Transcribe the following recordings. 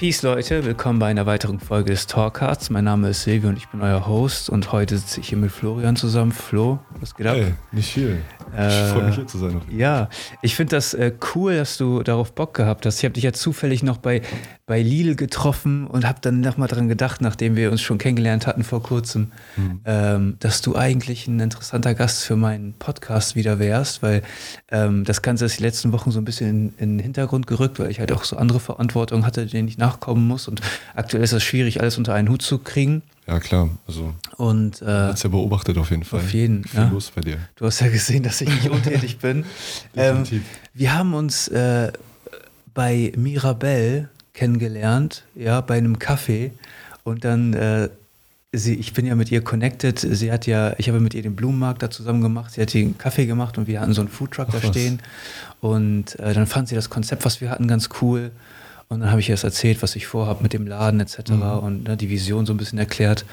Peace Leute, willkommen bei einer weiteren Folge des Talkcasts. Mein Name ist Silvio und ich bin euer Host und heute sitze ich hier mit Florian zusammen. Flo, was geht ab? Hey, nicht viel. Äh, ich freue mich hier zu sein. Ja, ich finde das äh, cool, dass du darauf Bock gehabt hast. Ich habe dich ja zufällig noch bei, bei Lidl getroffen und habe dann nochmal dran gedacht, nachdem wir uns schon kennengelernt hatten vor kurzem, Hm. ähm, dass du eigentlich ein interessanter Gast für meinen Podcast wieder wärst, weil ähm, das Ganze ist die letzten Wochen so ein bisschen in, in den Hintergrund gerückt, weil ich halt auch so andere Verantwortung hatte, denen ich nachkommen muss. Und aktuell ist es schwierig, alles unter einen Hut zu kriegen. Ja, klar. Also, Und äh, hat's ja beobachtet auf jeden Fall. auf jeden, Viel ja. los bei dir. Du hast ja gesehen, dass ich nicht untätig bin. ähm, wir haben uns äh, bei Mirabelle kennengelernt, ja, bei einem Café. Und dann, äh, sie, ich bin ja mit ihr connected. Sie hat ja, ich habe mit ihr den Blumenmarkt da zusammen gemacht. Sie hat den Kaffee gemacht und wir hatten so einen Foodtruck Ach, da was. stehen. Und äh, dann fand sie das Konzept, was wir hatten, ganz cool. Und dann habe ich ihr das erzählt, was ich vorhabe mit dem Laden etc. Mhm. und ne, die Vision so ein bisschen erklärt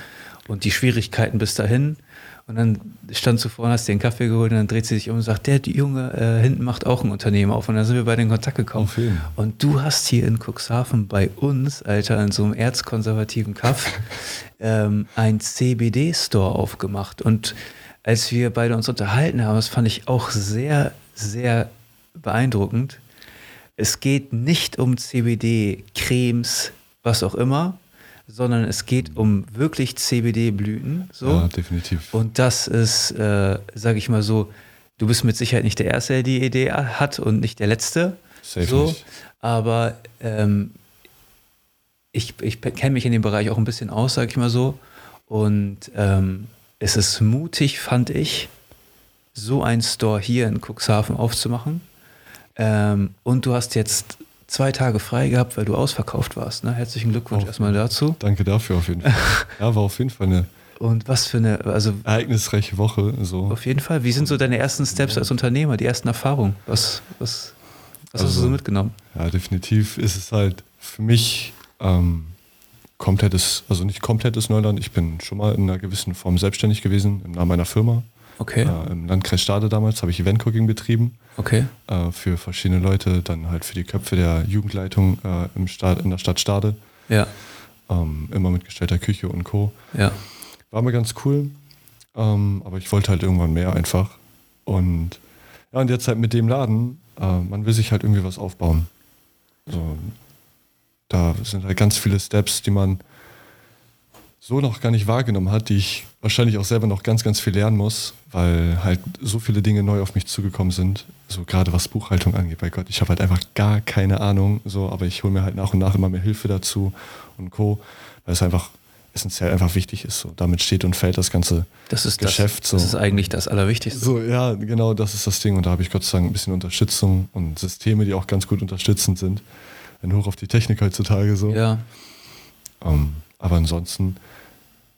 und die Schwierigkeiten bis dahin. Und dann stand sie vorne, hast dir einen Kaffee geholt und dann dreht sie sich um und sagt, der Junge äh, hinten macht auch ein Unternehmen auf. Und dann sind wir beide in Kontakt gekommen. Jeden. Und du hast hier in Cuxhaven bei uns, Alter, in so einem erzkonservativen Kaff, ähm, ein CBD-Store aufgemacht. Und als wir beide uns unterhalten haben, das fand ich auch sehr, sehr beeindruckend. Es geht nicht um CBD-Cremes, was auch immer, sondern es geht um wirklich CBD-Blüten. So. Ja, definitiv. Und das ist, äh, sage ich mal so, du bist mit Sicherheit nicht der Erste, der die Idee hat und nicht der Letzte. Safe so. nicht. Aber ähm, ich, ich kenne mich in dem Bereich auch ein bisschen aus, sage ich mal so. Und ähm, es ist mutig, fand ich, so einen Store hier in Cuxhaven aufzumachen. Ähm, und du hast jetzt zwei Tage frei gehabt, weil du ausverkauft warst. Ne? Herzlichen Glückwunsch Auf- erstmal dazu. Danke dafür auf jeden Fall. ja, war auf jeden Fall eine Und was für eine, also ereignisreiche Woche. So. Auf jeden Fall. Wie sind so deine ersten Steps als Unternehmer, die ersten Erfahrungen? Was, was, was hast du Also- so mitgenommen? Ja, definitiv ist es halt für mich ähm, komplettes, also nicht komplettes Neuland. Ich bin schon mal in einer gewissen Form selbstständig gewesen im Namen meiner Firma. Okay, Äh, Im Landkreis Stade damals habe ich Event-Cooking betrieben. okay, äh, für verschiedene Leute, dann halt für die Köpfe der Jugendleitung äh, im Stadt, in der Stadt Stade, ja, ähm, immer mit gestellter Küche und Co. ja, War mir ganz cool, ähm, aber ich wollte halt irgendwann mehr einfach. Und ja, und jetzt halt mit dem Laden, äh, man will sich halt irgendwie was aufbauen. So, da sind halt ganz viele Steps, die man so noch gar nicht wahrgenommen hat, die ich wahrscheinlich auch selber noch ganz, ganz viel lernen muss, weil halt so viele Dinge neu auf mich zugekommen sind. So gerade was Buchhaltung angeht, bei Gott, ich habe halt einfach gar keine Ahnung, so, aber ich hole mir halt nach und nach immer mehr Hilfe dazu und Co., weil es einfach essentiell einfach wichtig ist. So. Damit steht und fällt das ganze das ist Geschäft. das, so. das ist eigentlich das Allerwichtigste. So, ja, genau, das ist das Ding. Und da habe ich Gott sei Dank ein bisschen Unterstützung und Systeme, die auch ganz gut unterstützend sind. Ein Hoch auf die Technik heutzutage so. Ja, Ähm, aber ansonsten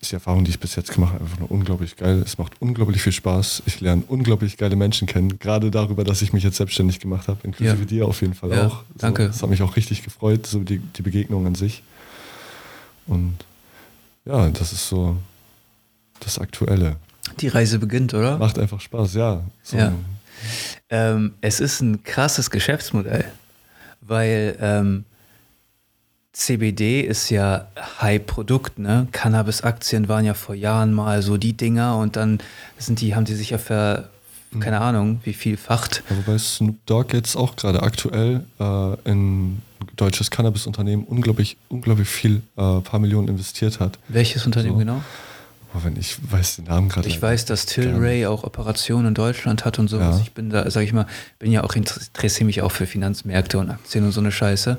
ist die Erfahrung, die ich bis jetzt gemacht habe, einfach nur unglaublich geil. Es macht unglaublich viel Spaß. Ich lerne unglaublich geile Menschen kennen. Gerade darüber, dass ich mich jetzt selbstständig gemacht habe, inklusive Ja. dir auf jeden Fall Ja, auch. So, danke. Das hat mich auch richtig gefreut, so die, die Begegnung an sich. Und ja, das ist so das Aktuelle. die Reise beginnt, oder? Macht einfach Spaß, ja. So, Ja. Ähm, es ist ein krasses Geschäftsmodell, weil ähm, CBD ist ja High-Produkt, ne? Cannabis-Aktien waren ja vor Jahren mal so die Dinger und dann sind die, haben die sich ja ver, Mhm. keine Ahnung, wie vielfacht. Ja, wobei Snoop Dogg jetzt auch gerade aktuell äh, in ein deutsches Cannabis-Unternehmen unglaublich, unglaublich viel, äh, paar Millionen investiert hat. Welches Unternehmen So. genau? Aber wenn ich weiß den Namen gerade. Ich weiß, dass. Tilray auch Operationen in Deutschland hat und sowas. Ja. Ich bin da, sag ich mal, bin ja auch interessiere mich auch für Finanzmärkte und Aktien und so eine Scheiße.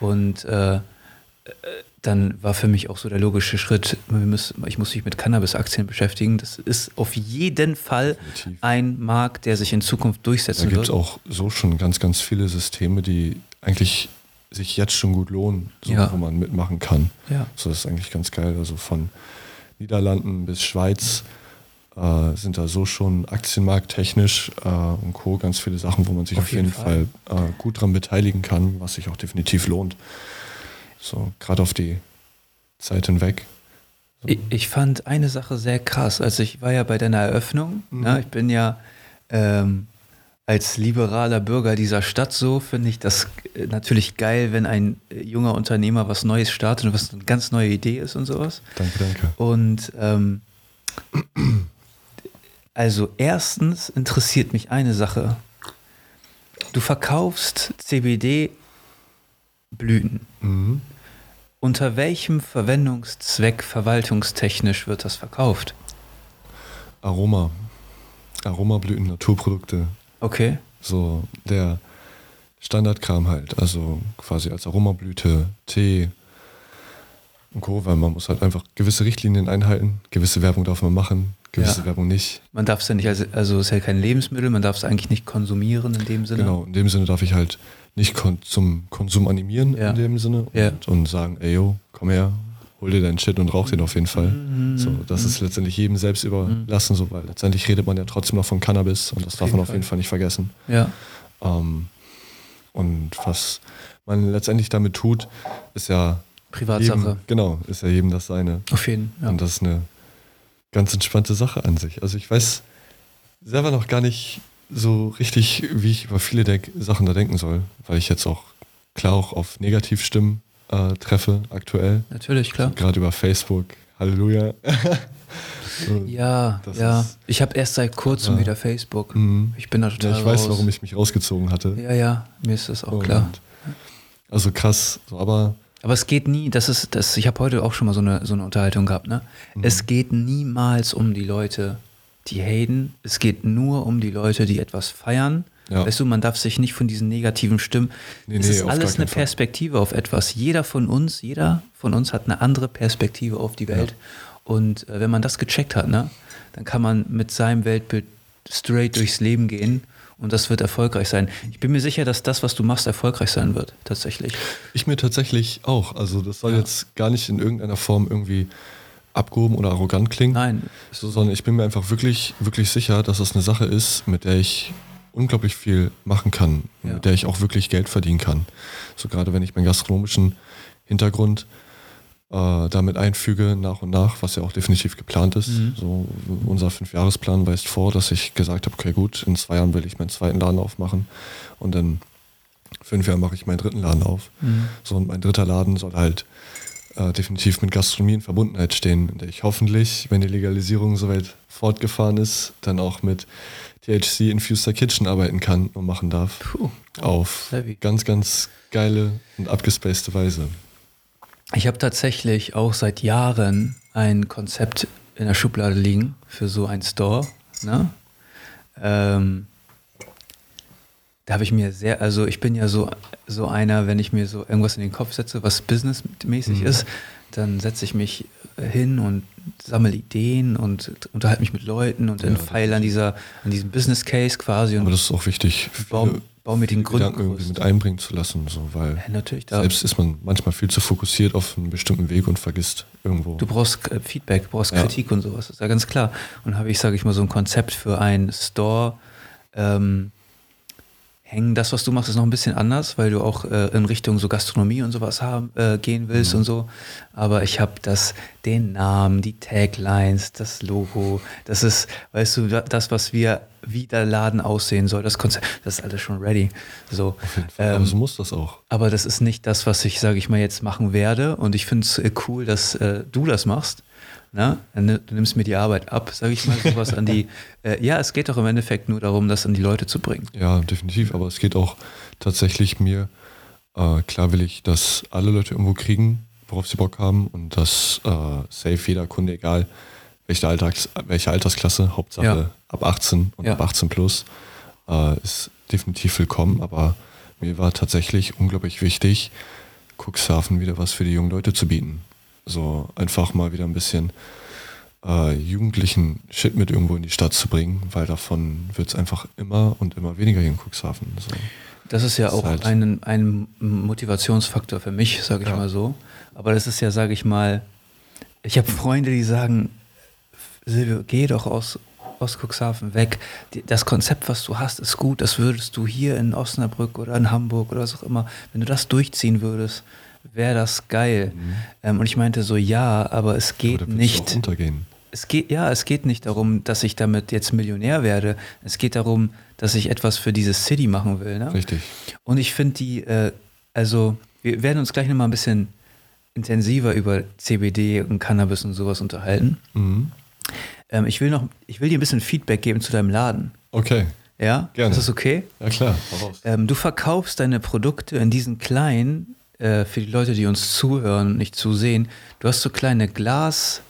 Und äh, dann war für mich auch so der logische Schritt, müssen, ich muss mich mit Cannabis-Aktien beschäftigen. Das ist auf jeden Fall Definitiv. ein Markt, der sich in Zukunft Da durchsetzen gibt es wird. auch so schon ganz, ganz viele Systeme, die eigentlich sich jetzt schon gut lohnen, so, Ja. wo man mitmachen kann. Ja. So das ist eigentlich ganz geil. Also von Niederlanden bis Schweiz äh, sind da so schon aktienmarkttechnisch äh, und Co. ganz viele Sachen, wo man sich Auf auf, jeden jeden Fall, äh, gut dran beteiligen kann, was sich auch definitiv lohnt. So, gerade auf die Zeit hinweg. Ich, ich fand eine Sache sehr krass. Also ich war ja bei deiner Eröffnung. Mhm. Ne? Ich bin ja ähm, als liberaler Bürger dieser Stadt so finde ich das äh, natürlich geil, wenn ein äh, junger Unternehmer was Neues startet und was eine ganz neue Idee ist und sowas. Danke, danke. Und ähm, also erstens interessiert mich eine Sache. Du verkaufst CBD-Blüten. Mhm. Unter welchem Verwendungszweck verwaltungstechnisch wird das verkauft? Aroma. Aromablüten, Naturprodukte. Okay. So der Standardkram halt. Also quasi als Aromablüte, Tee und Co. Weil man muss halt einfach gewisse Richtlinien einhalten. Gewisse Werbung darf man machen, gewisse Ja. Werbung nicht. Man darf es ja nicht, als, also es ist ja kein Lebensmittel, man darf es eigentlich nicht konsumieren in dem Sinne. Genau, in dem Sinne darf ich halt nicht kon zum Konsum animieren Ja. in dem Sinne Ja. und, und sagen, ey yo, komm her, hol dir deinen Shit und rauch den auf jeden Fall. Mhm. So, das ist letztendlich jedem selbst überlassen, so, weil letztendlich redet man ja trotzdem noch von Cannabis und das darf man auf jeden Fall nicht vergessen. Ja. Ähm, und was man letztendlich damit tut, ist ja Privatsache. jedem, genau, ist ja jedem das seine. Auf jeden Fall. Und das ist eine ganz entspannte Sache an sich. Also ich weiß selber noch gar nicht so richtig, wie ich über viele der Sachen da denken soll, weil ich jetzt auch klar auch auf Negativstimmen äh, treffe aktuell. Natürlich, klar. Gerade über Facebook. Halleluja. So, Ja, ja. ist- Ich habe erst seit kurzem Ja. wieder Facebook. Mhm. Ich bin da Ja, total ich weiß, raus. warum ich mich rausgezogen hatte. Ja, ja, mir ist das auch Und- klar. Also krass, so, aber Aber es geht nie, das ist, das, ich habe heute auch schon mal so eine, so eine Unterhaltung gehabt, ne? Mhm. Es geht niemals um die Leute, die haten. Es geht nur um die Leute, die etwas feiern. Ja. Weißt du, man darf sich nicht von diesen negativen Stimmen. Nee, es nee, ist alles eine Fall. Perspektive auf etwas. Jeder von uns, jeder von uns hat eine andere Perspektive auf die Welt. Und äh, wenn man das gecheckt hat, ne, dann kann man mit seinem Weltbild straight durchs Leben gehen und das wird erfolgreich sein. Ich bin mir sicher, dass das, was du machst, erfolgreich sein wird, tatsächlich. Ich mir tatsächlich auch. Also das soll Ja. jetzt gar nicht in irgendeiner Form irgendwie abgehoben oder arrogant klingen. Nein, So, sondern ich bin mir einfach wirklich, wirklich sicher, dass das eine Sache ist, mit der ich unglaublich viel machen kann, Ja. mit der ich auch wirklich Geld verdienen kann. So gerade wenn ich meinen gastronomischen Hintergrund äh, damit einfüge, nach und nach, was ja auch definitiv geplant ist. Mhm. So unser Fünfjahresplan weist vor, dass ich gesagt habe, okay gut, in zwei Jahren will ich meinen zweiten Laden aufmachen und in fünf Jahren mache ich meinen dritten Laden auf. Mhm. So, und mein dritter Laden soll halt äh, definitiv mit Gastronomie in Verbundenheit stehen, in der ich hoffentlich, wenn die Legalisierung soweit fortgefahren ist, dann auch mit THC Infuser Kitchen arbeiten kann und machen darf. Puh. Auf Heavy. ganz, ganz geile und abgespacede Weise. Ich habe tatsächlich auch seit Jahren ein Konzept in der Schublade liegen für so einen Store. Ne? Ähm, da habe ich mir sehr, also ich bin ja so, so einer, wenn ich mir so irgendwas in den Kopf setze, was businessmäßig Mhm. ist, dann setze ich mich hin und sammle Ideen und unterhalte mich mit Leuten und Ja, entfeile an dieser, an diesem Business Case quasi und Aber das ist auch wichtig, baue, viele baue mir den Gedanken irgendwie mit einbringen zu lassen, so, weil Ja, natürlich, selbst ist man manchmal viel zu fokussiert auf einen bestimmten Weg und vergisst irgendwo. Du brauchst äh, Feedback, du brauchst Ja. Kritik und sowas, ist ja ganz klar. Und habe ich, sage ich mal, so ein Konzept für einen Store ähm, hängen. Das, was du machst, ist noch ein bisschen anders, weil du auch äh, in Richtung so Gastronomie und sowas haben, äh, gehen willst und so. Aber ich habe das, den Namen, die Taglines, das Logo, das ist, weißt du, da- das, was wir, wie der Laden aussehen soll, das Konzept, das ist alles schon ready. So. Ähm, Aber so muss das auch. aber das ist nicht das, was ich, sage ich mal, jetzt machen werde. Und ich finde es äh, cool, dass äh, du das machst. Na? Du nimmst mir die Arbeit ab, sage ich mal, sowas an die. Äh, ja, es geht doch im Endeffekt nur darum, das an die Leute zu bringen. Ja, definitiv. Aber es geht auch tatsächlich mir, äh, klar will ich, dass alle Leute irgendwo kriegen, worauf sie Bock haben und dass äh, safe jeder Kunde, egal welche, Alltags, welche Altersklasse, Hauptsache Ja. ab 18 und Ja. ab 18 plus, äh, ist definitiv willkommen. Aber mir war tatsächlich unglaublich wichtig, Cuxhaven wieder was für die jungen Leute zu bieten. So einfach mal wieder ein bisschen äh, jugendlichen Shit mit irgendwo in die Stadt zu bringen, weil davon wird es einfach immer und immer weniger hier in Cuxhaven. So. Das ist ja Das ist auch halt- ein, ein Motivationsfaktor für mich, sage ich Ja. mal so. Aber das ist ja, sage ich mal, ich habe Freunde, die sagen, Silvio, geh doch aus, aus Cuxhaven weg. Das Konzept, was du hast, ist gut. Das würdest du hier in Osnabrück oder in Hamburg oder was auch immer, wenn du das durchziehen würdest, wäre das geil. Ähm, und ich meinte so, ja, aber es Mhm. Aber geht du nicht. untergehen. es geht, ja, es geht nicht darum, dass ich damit jetzt Millionär werde. Es geht darum, dass ich etwas für diese City machen will. Ne? Richtig. Und ich finde die, äh, also wir werden uns gleich nochmal ein bisschen intensiver über CBD und Cannabis und sowas unterhalten. Mhm. Ähm, ich will noch, ich will dir ein bisschen Feedback geben zu deinem Laden. Okay. Ja? Gerne. Ist das okay? Ja klar. Ähm, du verkaufst deine Produkte in diesen kleinen, äh, für die Leute, die uns zuhören und nicht zusehen, du hast so kleine Glasbehälter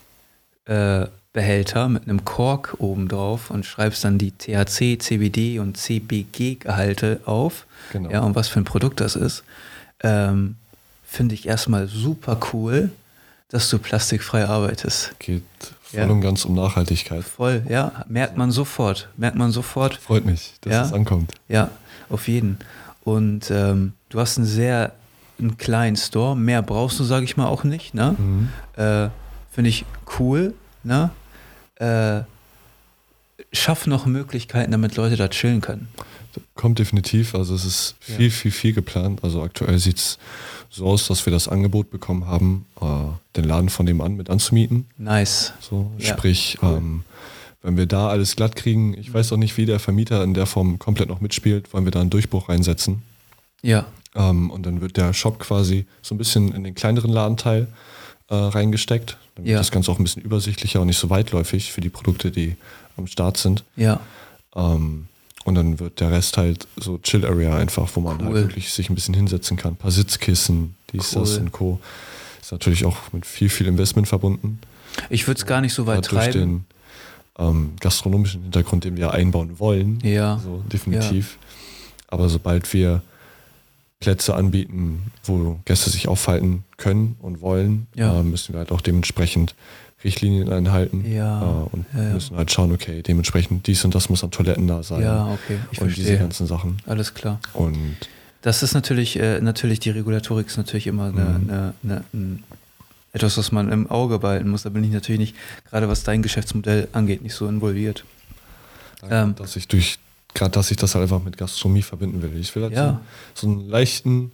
äh, mit einem Kork oben drauf und schreibst dann die THC, CBD und CBG-Gehalte auf. Genau. Ja, und was für ein Produkt das ist. Ähm, Finde ich erstmal super cool, dass du plastikfrei arbeitest. Geht voll Ja. und ganz um Nachhaltigkeit. Voll, ja, merkt man sofort. Merkt man sofort. Freut mich, dass Ja. es ankommt. Ja, auf jeden. Und ähm, du hast einen sehr einen kleinen Store. Mehr brauchst du, sage ich mal, auch nicht. Ne? Mhm. Äh, Finde ich cool. Ne? Äh, schaff noch Möglichkeiten, damit Leute da chillen können. Kommt definitiv. Also es ist Ja. viel, viel, viel geplant. Also aktuell sieht es so aus, dass wir das Angebot bekommen haben, äh, den Laden von dem an mit anzumieten. Nice. So, Ja, sprich, ähm, wenn wir da alles glatt kriegen, ich weiß auch nicht, wie der Vermieter in der Form komplett noch mitspielt, wollen wir da einen Durchbruch reinsetzen. Ja, Ähm, und dann wird der Shop quasi so ein bisschen in den kleineren Ladenteil äh, reingesteckt. Dann wird Ja. das Ganze auch ein bisschen übersichtlicher und nicht so weitläufig für die Produkte, die am Start sind. ja, Ähm, und dann wird der Rest halt so Chill Area einfach, wo man halt Cool. wirklich sich ein bisschen hinsetzen kann. Ein paar Sitzkissen, dies, das Cool. und Co. Ist natürlich auch mit viel, viel Investment verbunden. ich würde es gar nicht so weit Gerade durch treiben. den ähm, gastronomischen Hintergrund, den wir einbauen wollen. Ja, So, definitiv. Aber sobald wir Plätze anbieten, wo Gäste sich aufhalten können und wollen, Ja. äh, müssen wir halt auch dementsprechend Richtlinien einhalten Ja, äh, und ja, müssen halt schauen, okay, dementsprechend dies und das muss an Toiletten da sein ja, okay, ich und diese verstehe. ganzen Sachen. Alles klar. Und Das ist natürlich, äh, natürlich die Regulatorik ist natürlich immer eine, Mhm. eine, eine, ein, etwas, was man im Auge behalten muss. Da bin ich natürlich nicht, gerade was dein Geschäftsmodell angeht, nicht so involviert. Ähm. dass ich durch, gerade dass ich das halt einfach mit Gastronomie verbinden will. Ich will halt Ja. so, so einen leichten,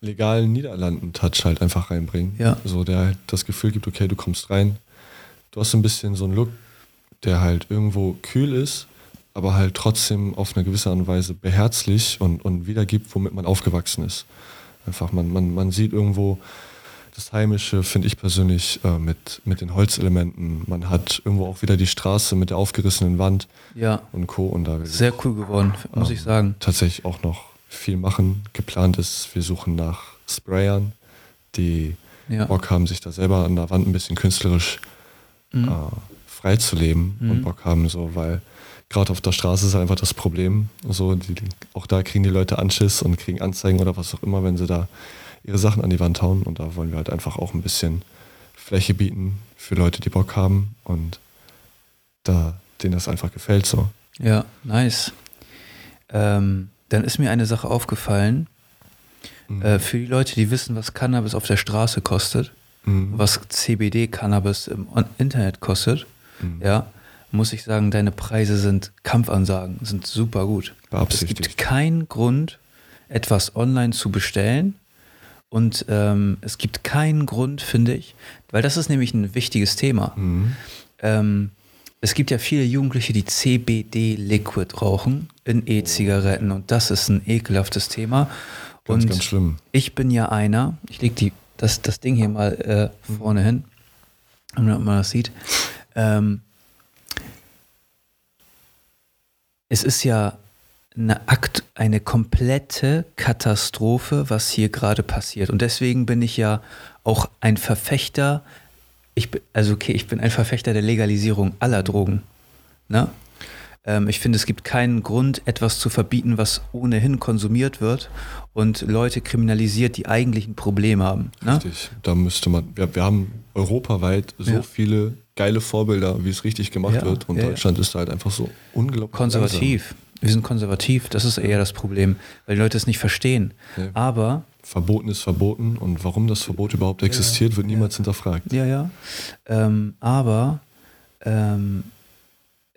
legalen Niederlanden-Touch halt einfach reinbringen. Ja. So, der halt das Gefühl gibt, okay, du kommst rein, du hast so ein bisschen so einen Look, der halt irgendwo kühl ist, aber halt trotzdem auf eine gewisse Art und Weise beherzlich und, und wiedergibt, womit man aufgewachsen ist. Einfach, man, man, man sieht irgendwo das Heimische, finde ich persönlich, äh, mit, mit den Holzelementen. Man hat irgendwo auch wieder die Straße mit der aufgerissenen Wand Ja, und Co. Und da sehr cool geworden, muss Ähm, ich sagen. tatsächlich auch noch viel machen. Geplant ist, wir suchen nach Sprayern, die Ja. Bock haben, sich da selber an der Wand ein bisschen künstlerisch Mhm. äh, freizuleben Mhm. und Bock haben, so, weil gerade auf der Straße ist einfach das Problem. So, die, auch da kriegen die Leute Anschiss und kriegen Anzeigen oder was auch immer, wenn sie da ihre Sachen an die Wand hauen. Und da wollen wir halt einfach auch ein bisschen Fläche bieten für Leute, die Bock haben und da denen das einfach gefällt so. Ja, nice. Ähm, dann ist mir eine Sache aufgefallen. Mhm. Äh, für die Leute, die wissen, was Cannabis auf der Straße kostet, Mhm. was CBD-Cannabis im Internet kostet, Mhm. ja, muss ich sagen, deine Preise sind Kampfansagen, sind super gut. Es gibt keinen Grund, etwas online zu bestellen. Und ähm, es gibt keinen Grund, finde ich, weil das ist nämlich ein wichtiges Thema. Mhm. Ähm, es gibt ja viele Jugendliche, die CBD-Liquid rauchen in E-Zigaretten und das ist ein ekelhaftes Thema. Ganz, und ganz schlimm. ich bin ja einer, ich lege das, das Ding hier mal äh, vorne hin, damit man das sieht. Ähm, es ist ja eine, Akt, eine komplette Katastrophe, was hier gerade passiert. Und deswegen bin ich ja auch ein Verfechter, ich bin, also okay, ich bin ein Verfechter der Legalisierung aller Drogen. Ne? Ähm, ich finde, es gibt keinen Grund, etwas zu verbieten, was ohnehin konsumiert wird und Leute kriminalisiert, die eigentlich ein Problem haben. Ne? Richtig. Da müsste man, wir, wir haben europaweit so Ja. viele geile Vorbilder, wie es richtig gemacht Ja, wird. Und ja, ja. Deutschland ist halt einfach so unglaublich Konservativ. Wir sind konservativ, das ist eher das Problem, weil die Leute es nicht verstehen. Ja. Aber. Verboten ist verboten und warum das Verbot überhaupt existiert, wird niemals hinterfragt. ja, ja, ähm, aber ähm,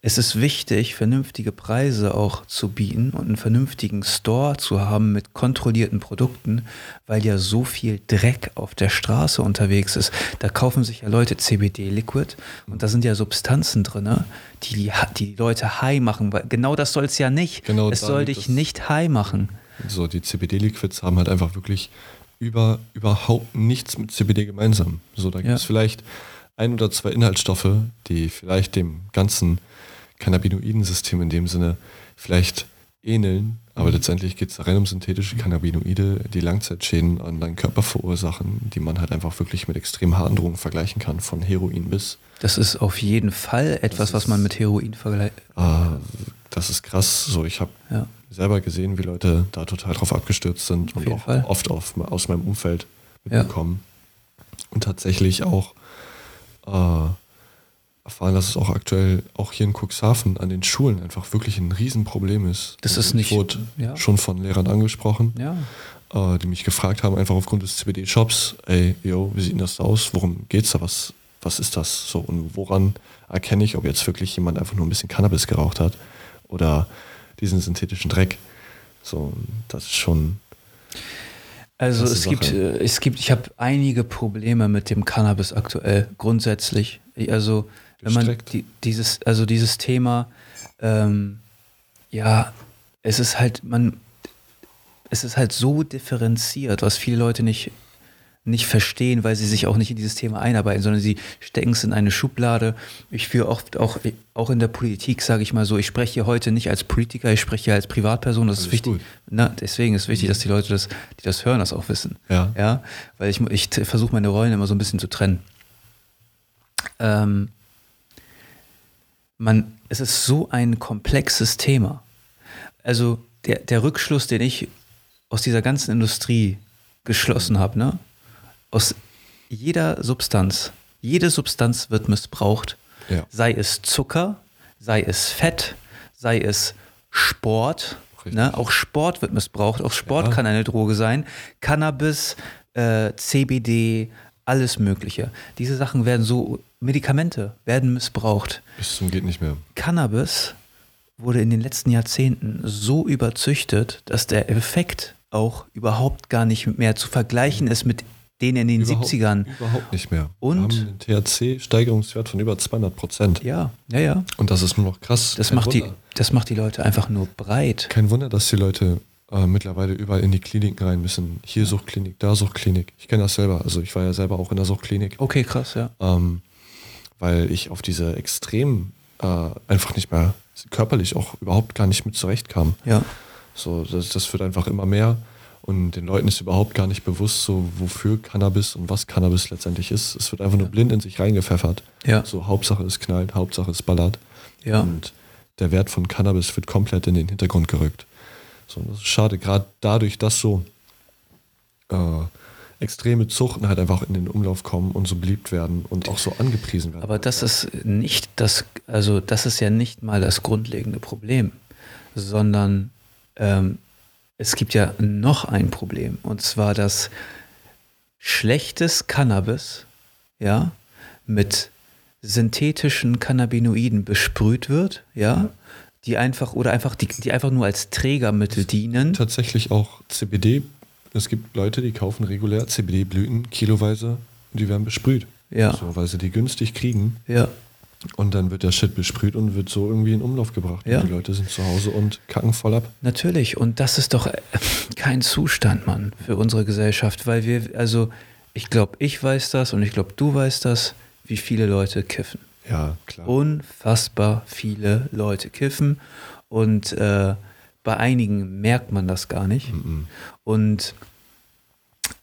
es ist wichtig, vernünftige Preise auch zu bieten und einen vernünftigen Store zu haben mit kontrollierten Produkten, weil ja so viel Dreck auf der Straße unterwegs ist. Da kaufen sich ja Leute CBD-Liquid und da sind ja Substanzen drin, die die, die Leute high machen. Weil genau das soll es ja nicht. Genau es soll dich nicht high machen. So, die CBD-Liquids haben halt einfach wirklich über, überhaupt nichts mit CBD gemeinsam. So, da gibt Ja. es vielleicht ein oder zwei Inhaltsstoffe, die vielleicht dem ganzen Cannabinoidensystem in dem Sinne vielleicht ähneln, aber letztendlich geht es rein um synthetische Cannabinoide, die Langzeitschäden an deinen Körper verursachen, die man halt einfach wirklich mit extrem harten Drogen vergleichen kann, von Heroin bis Das ist auf jeden Fall etwas, was man mit Heroin vergleicht. Ah, das ist krass. So, ich habe Ja. selber gesehen, wie Leute da total drauf abgestürzt sind und jeden auch Fall. oft auf, aus meinem Umfeld Ja. mitbekommen. Und tatsächlich auch äh, erfahren, dass es auch aktuell auch hier in Cuxhaven an den Schulen einfach wirklich ein Riesenproblem ist. Das Also ist nicht- Ich wurde ja. schon von Lehrern angesprochen, Ja. äh, die mich gefragt haben, einfach aufgrund des CBD-Shops, ey, yo, wie sieht denn das aus? Worum geht's da? Was, was ist das? So, und woran erkenne ich, ob jetzt wirklich jemand einfach nur ein bisschen Cannabis geraucht hat oder diesen synthetischen Dreck? So, das ist schon. Also es gibt, Sache. äh, es gibt, ich habe einige Probleme mit dem Cannabis aktuell, grundsätzlich. Ich- Also wenn man die, dieses, also dieses Thema, ähm, ja, es ist halt, man, es ist halt so differenziert, was viele Leute nicht, nicht verstehen, weil sie sich auch nicht in dieses Thema einarbeiten, sondern sie stecken es in eine Schublade. Ich führe oft auch, auch in der Politik, sage ich mal so, ich spreche hier heute nicht als Politiker, ich spreche hier als Privatperson, das ist Alles wichtig. gut. Na, deswegen ist wichtig, dass die Leute, das, die das hören, das auch wissen. Ja. Ja, weil ich, ich versuche meine Rollen immer so ein bisschen zu trennen. Ähm, man, es ist so ein komplexes Thema. Also der, der Rückschluss, den ich aus dieser ganzen Industrie geschlossen habe, ne? aus jeder Substanz, jede Substanz wird missbraucht, Ja. sei es Zucker, sei es Fett, sei es Sport. Ne? Auch Sport wird missbraucht. Auch Sport Ja. kann eine Droge sein. Cannabis, äh, CBD, alles Mögliche. Diese Sachen werden so, Medikamente werden missbraucht. Bis zum geht nicht mehr. Cannabis wurde in den letzten Jahrzehnten so überzüchtet, dass der Effekt auch überhaupt gar nicht mehr zu vergleichen ist mit denen in den Überhaupt- 70ern. Überhaupt nicht mehr. Und? Wir haben einen THC-Steigerungswert von über 200 Prozent. Ja, ja, ja. Und das ist nur noch krass. Das Kein macht, die, das macht die Leute einfach nur breit. Kein Wunder, dass die Leute äh, mittlerweile überall in die Kliniken rein müssen. Hier Suchtklinik, da Suchtklinik. Ich kenne das selber. Also ich war ja selber auch in der Suchtklinik. Okay, krass, ja. ähm, weil ich auf diese Extrem äh, einfach nicht mehr körperlich auch überhaupt gar nicht mit zurechtkam. Ja, So, das, das wird einfach immer mehr und den Leuten ist überhaupt gar nicht bewusst, so wofür Cannabis und was Cannabis letztendlich ist. Es wird einfach nur blind in sich reingepfeffert. Ja. So Hauptsache es knallt, Hauptsache es ballert. Ja. Und der Wert von Cannabis wird komplett in den Hintergrund gerückt. So, das ist schade, gerade dadurch, dass so äh, extreme Zuchten halt einfach in den Umlauf kommen und so beliebt werden und auch so angepriesen werden. aber das ist nicht das, also das ist ja nicht mal das grundlegende Problem, sondern ähm, es gibt ja noch ein Problem und zwar, dass schlechtes Cannabis, ja, mit synthetischen Cannabinoiden besprüht wird, ja, die einfach oder einfach die, die einfach nur als Trägermittel dienen. tatsächlich auch CBD. Es gibt Leute, die kaufen regulär CBD-Blüten kiloweise und die werden besprüht. Ja. So, weil sie die günstig kriegen. Ja, Und dann wird der Shit besprüht und wird so irgendwie in Umlauf gebracht. Ja. Und die Leute sind zu Hause und kacken voll ab. Natürlich, und das ist doch äh, kein Zustand, Mann, für unsere Gesellschaft, weil wir, also ich glaube, ich weiß das und ich glaube, du weißt das, wie viele Leute kiffen. Ja, klar. Unfassbar viele Leute kiffen und äh, bei einigen merkt man das gar nicht. Mhm. Und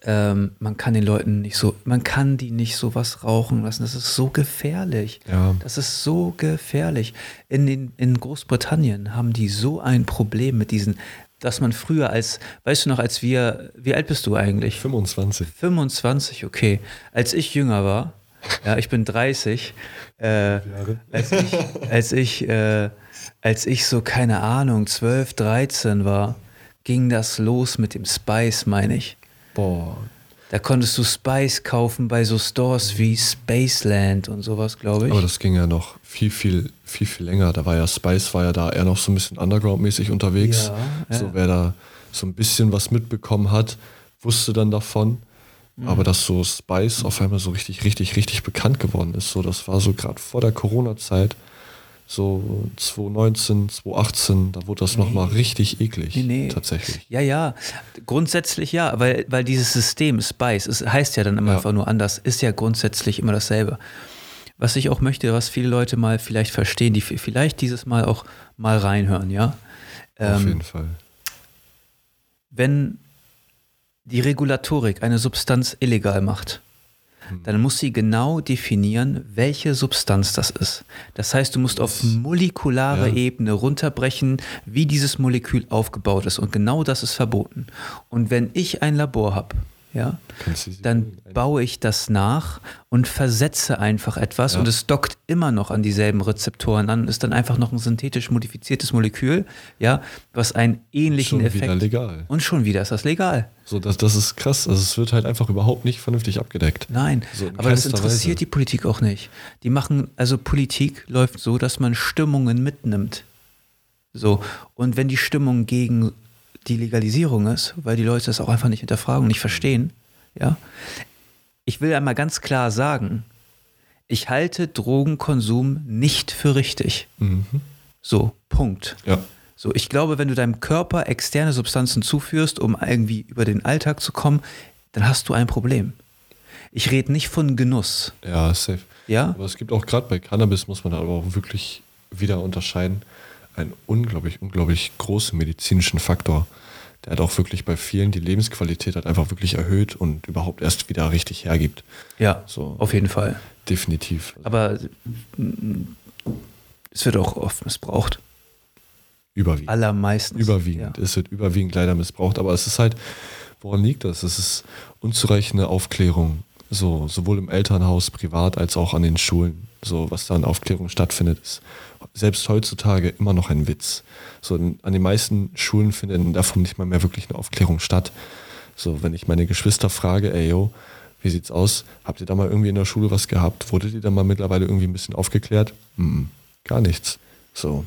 ähm, man kann den Leuten nicht so, man kann die nicht so was rauchen lassen. Das ist so gefährlich. Ja. Das ist so gefährlich. In, den, in Großbritannien haben die so ein Problem mit diesen, dass man früher als, weißt du noch, als wir, wie alt bist du eigentlich? 25. 25, okay. Als ich jünger war, ja, ich bin 30, äh, als ich, als ich, äh, als ich so, keine Ahnung, 12, 13 war, ging das los mit dem Spice, meine ich. Boah. Da konntest du Spice kaufen bei so Stores wie Spaceland und sowas, glaube ich. Aber das ging ja noch viel, viel, viel, viel länger. Da war ja Spice, war ja da eher noch so ein bisschen Underground-mäßig unterwegs. Ja, ja. So wer da so ein bisschen was mitbekommen hat, wusste dann davon. Mhm. Aber dass so Spice auf einmal so richtig, richtig, richtig bekannt geworden ist. So, das war so gerade vor der Corona-Zeit, so 2019, 2018, da wurde das nochmal richtig eklig. Nee, nee. Tatsächlich. Ja, ja, grundsätzlich ja, weil, weil dieses System Spice, es heißt ja dann immer Ja. einfach nur anders, ist ja grundsätzlich immer dasselbe. Was ich auch möchte, was viele Leute mal vielleicht verstehen, die vielleicht dieses Mal auch mal reinhören, ja. auf Ähm, jeden Fall. wenn die Regulatorik eine Substanz illegal macht, dann muss sie genau definieren, welche Substanz das ist. Das heißt, du musst auf molekulare Ja. Ebene runterbrechen, wie dieses Molekül aufgebaut ist. Und genau das ist verboten. Und wenn ich ein Labor habe, ja, dann baue ich das nach und versetze einfach etwas Ja. und es dockt immer noch an dieselben Rezeptoren an, ist dann einfach noch ein synthetisch modifiziertes Molekül, ja, was einen ähnlichen schon Effekt wieder legal. und schon wieder ist das legal. So, das, das ist krass. Also es wird halt einfach überhaupt nicht vernünftig abgedeckt. Nein, So in aber das interessiert Weise. die Politik auch nicht. Die machen, also Politik läuft so, dass man Stimmungen mitnimmt. So, und wenn die Stimmung gegen die Legalisierung ist, weil die Leute das auch einfach nicht hinterfragen und nicht verstehen, ja, ich will einmal ganz klar sagen, ich halte Drogenkonsum nicht für richtig. Mhm. So, Punkt. Ja. So, ich glaube, wenn du deinem Körper externe Substanzen zuführst, um irgendwie über den Alltag zu kommen, dann hast du ein Problem. Ich rede nicht von Genuss. Ja, safe. Ja? Aber es gibt auch gerade bei Cannabis, muss man aber auch wirklich wieder unterscheiden, einen unglaublich, unglaublich großen medizinischen Faktor. Der hat auch wirklich bei vielen die Lebensqualität hat einfach wirklich erhöht und überhaupt erst wieder richtig hergibt. Ja, So. auf jeden Fall. Definitiv. Aber mm, es wird auch oft missbraucht. überwiegend. Allermeistens. Überwiegend. Ja. Es wird überwiegend leider missbraucht, aber es ist halt, woran liegt das? Es ist unzureichende Aufklärung, so, sowohl im Elternhaus, privat, als auch an den Schulen. So, was da an Aufklärung stattfindet, ist selbst heutzutage immer noch ein Witz. So, an den meisten Schulen findet in der Form nicht mal mehr wirklich eine Aufklärung statt. So, wenn ich meine Geschwister frage, ey yo, wie sieht's aus? Habt ihr da mal irgendwie in der Schule was gehabt? Wurdet ihr da mal mittlerweile irgendwie ein bisschen aufgeklärt? Mm, gar nichts. So,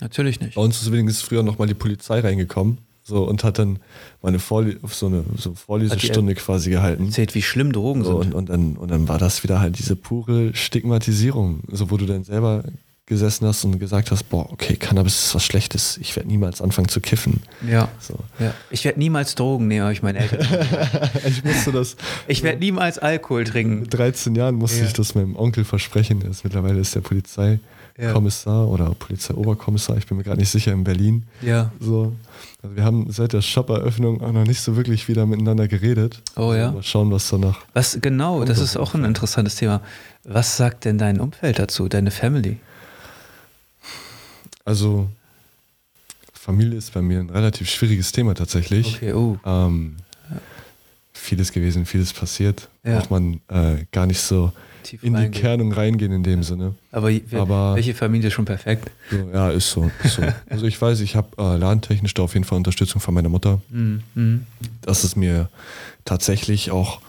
Natürlich nicht. bei uns ist wenigstens früher noch mal die Polizei reingekommen so, und hat dann meine Vorle so eine so Vorlesestunde quasi gehalten. Erzählt, wie schlimm Drogen So, sind. und, und, dann, und dann war das wieder halt diese pure Stigmatisierung, so wo du dann selber gesessen hast und gesagt hast, boah, okay, Cannabis ist was Schlechtes, ich werde niemals anfangen zu kiffen. ja. So. ja. Ich werde niemals Drogen nehmen, habe ich meinen Eltern. Ich musste das, Ich werde niemals Alkohol trinken. mit 13 Jahren musste Ja. ich das meinem Onkel versprechen, der ist, mittlerweile ist der Polizeikommissar oder Polizeioberkommissar, ich bin mir gerade nicht sicher, in Berlin. Ja. So. Also wir haben seit der Shop-Eröffnung auch noch nicht so wirklich wieder miteinander geredet. Oh ja. Also mal schauen, was danach. Was genau, das ist auch ein interessantes Thema. Was sagt denn dein Umfeld dazu, deine Family? Also Familie ist bei mir ein relativ schwieriges Thema tatsächlich. Okay, oh. Ähm, vieles gewesen, vieles passiert. Ja. Braucht man äh, gar nicht so Tief in die reingehen. Kernung reingehen in dem Sinne. Aber, Aber- welche Familie ist schon perfekt? So, ja, ist so. Ist so. also ich weiß, ich habe äh, ladentechnisch da auf jeden Fall Unterstützung von meiner Mutter. Mhm. Mhm. Das ist mir tatsächlich auch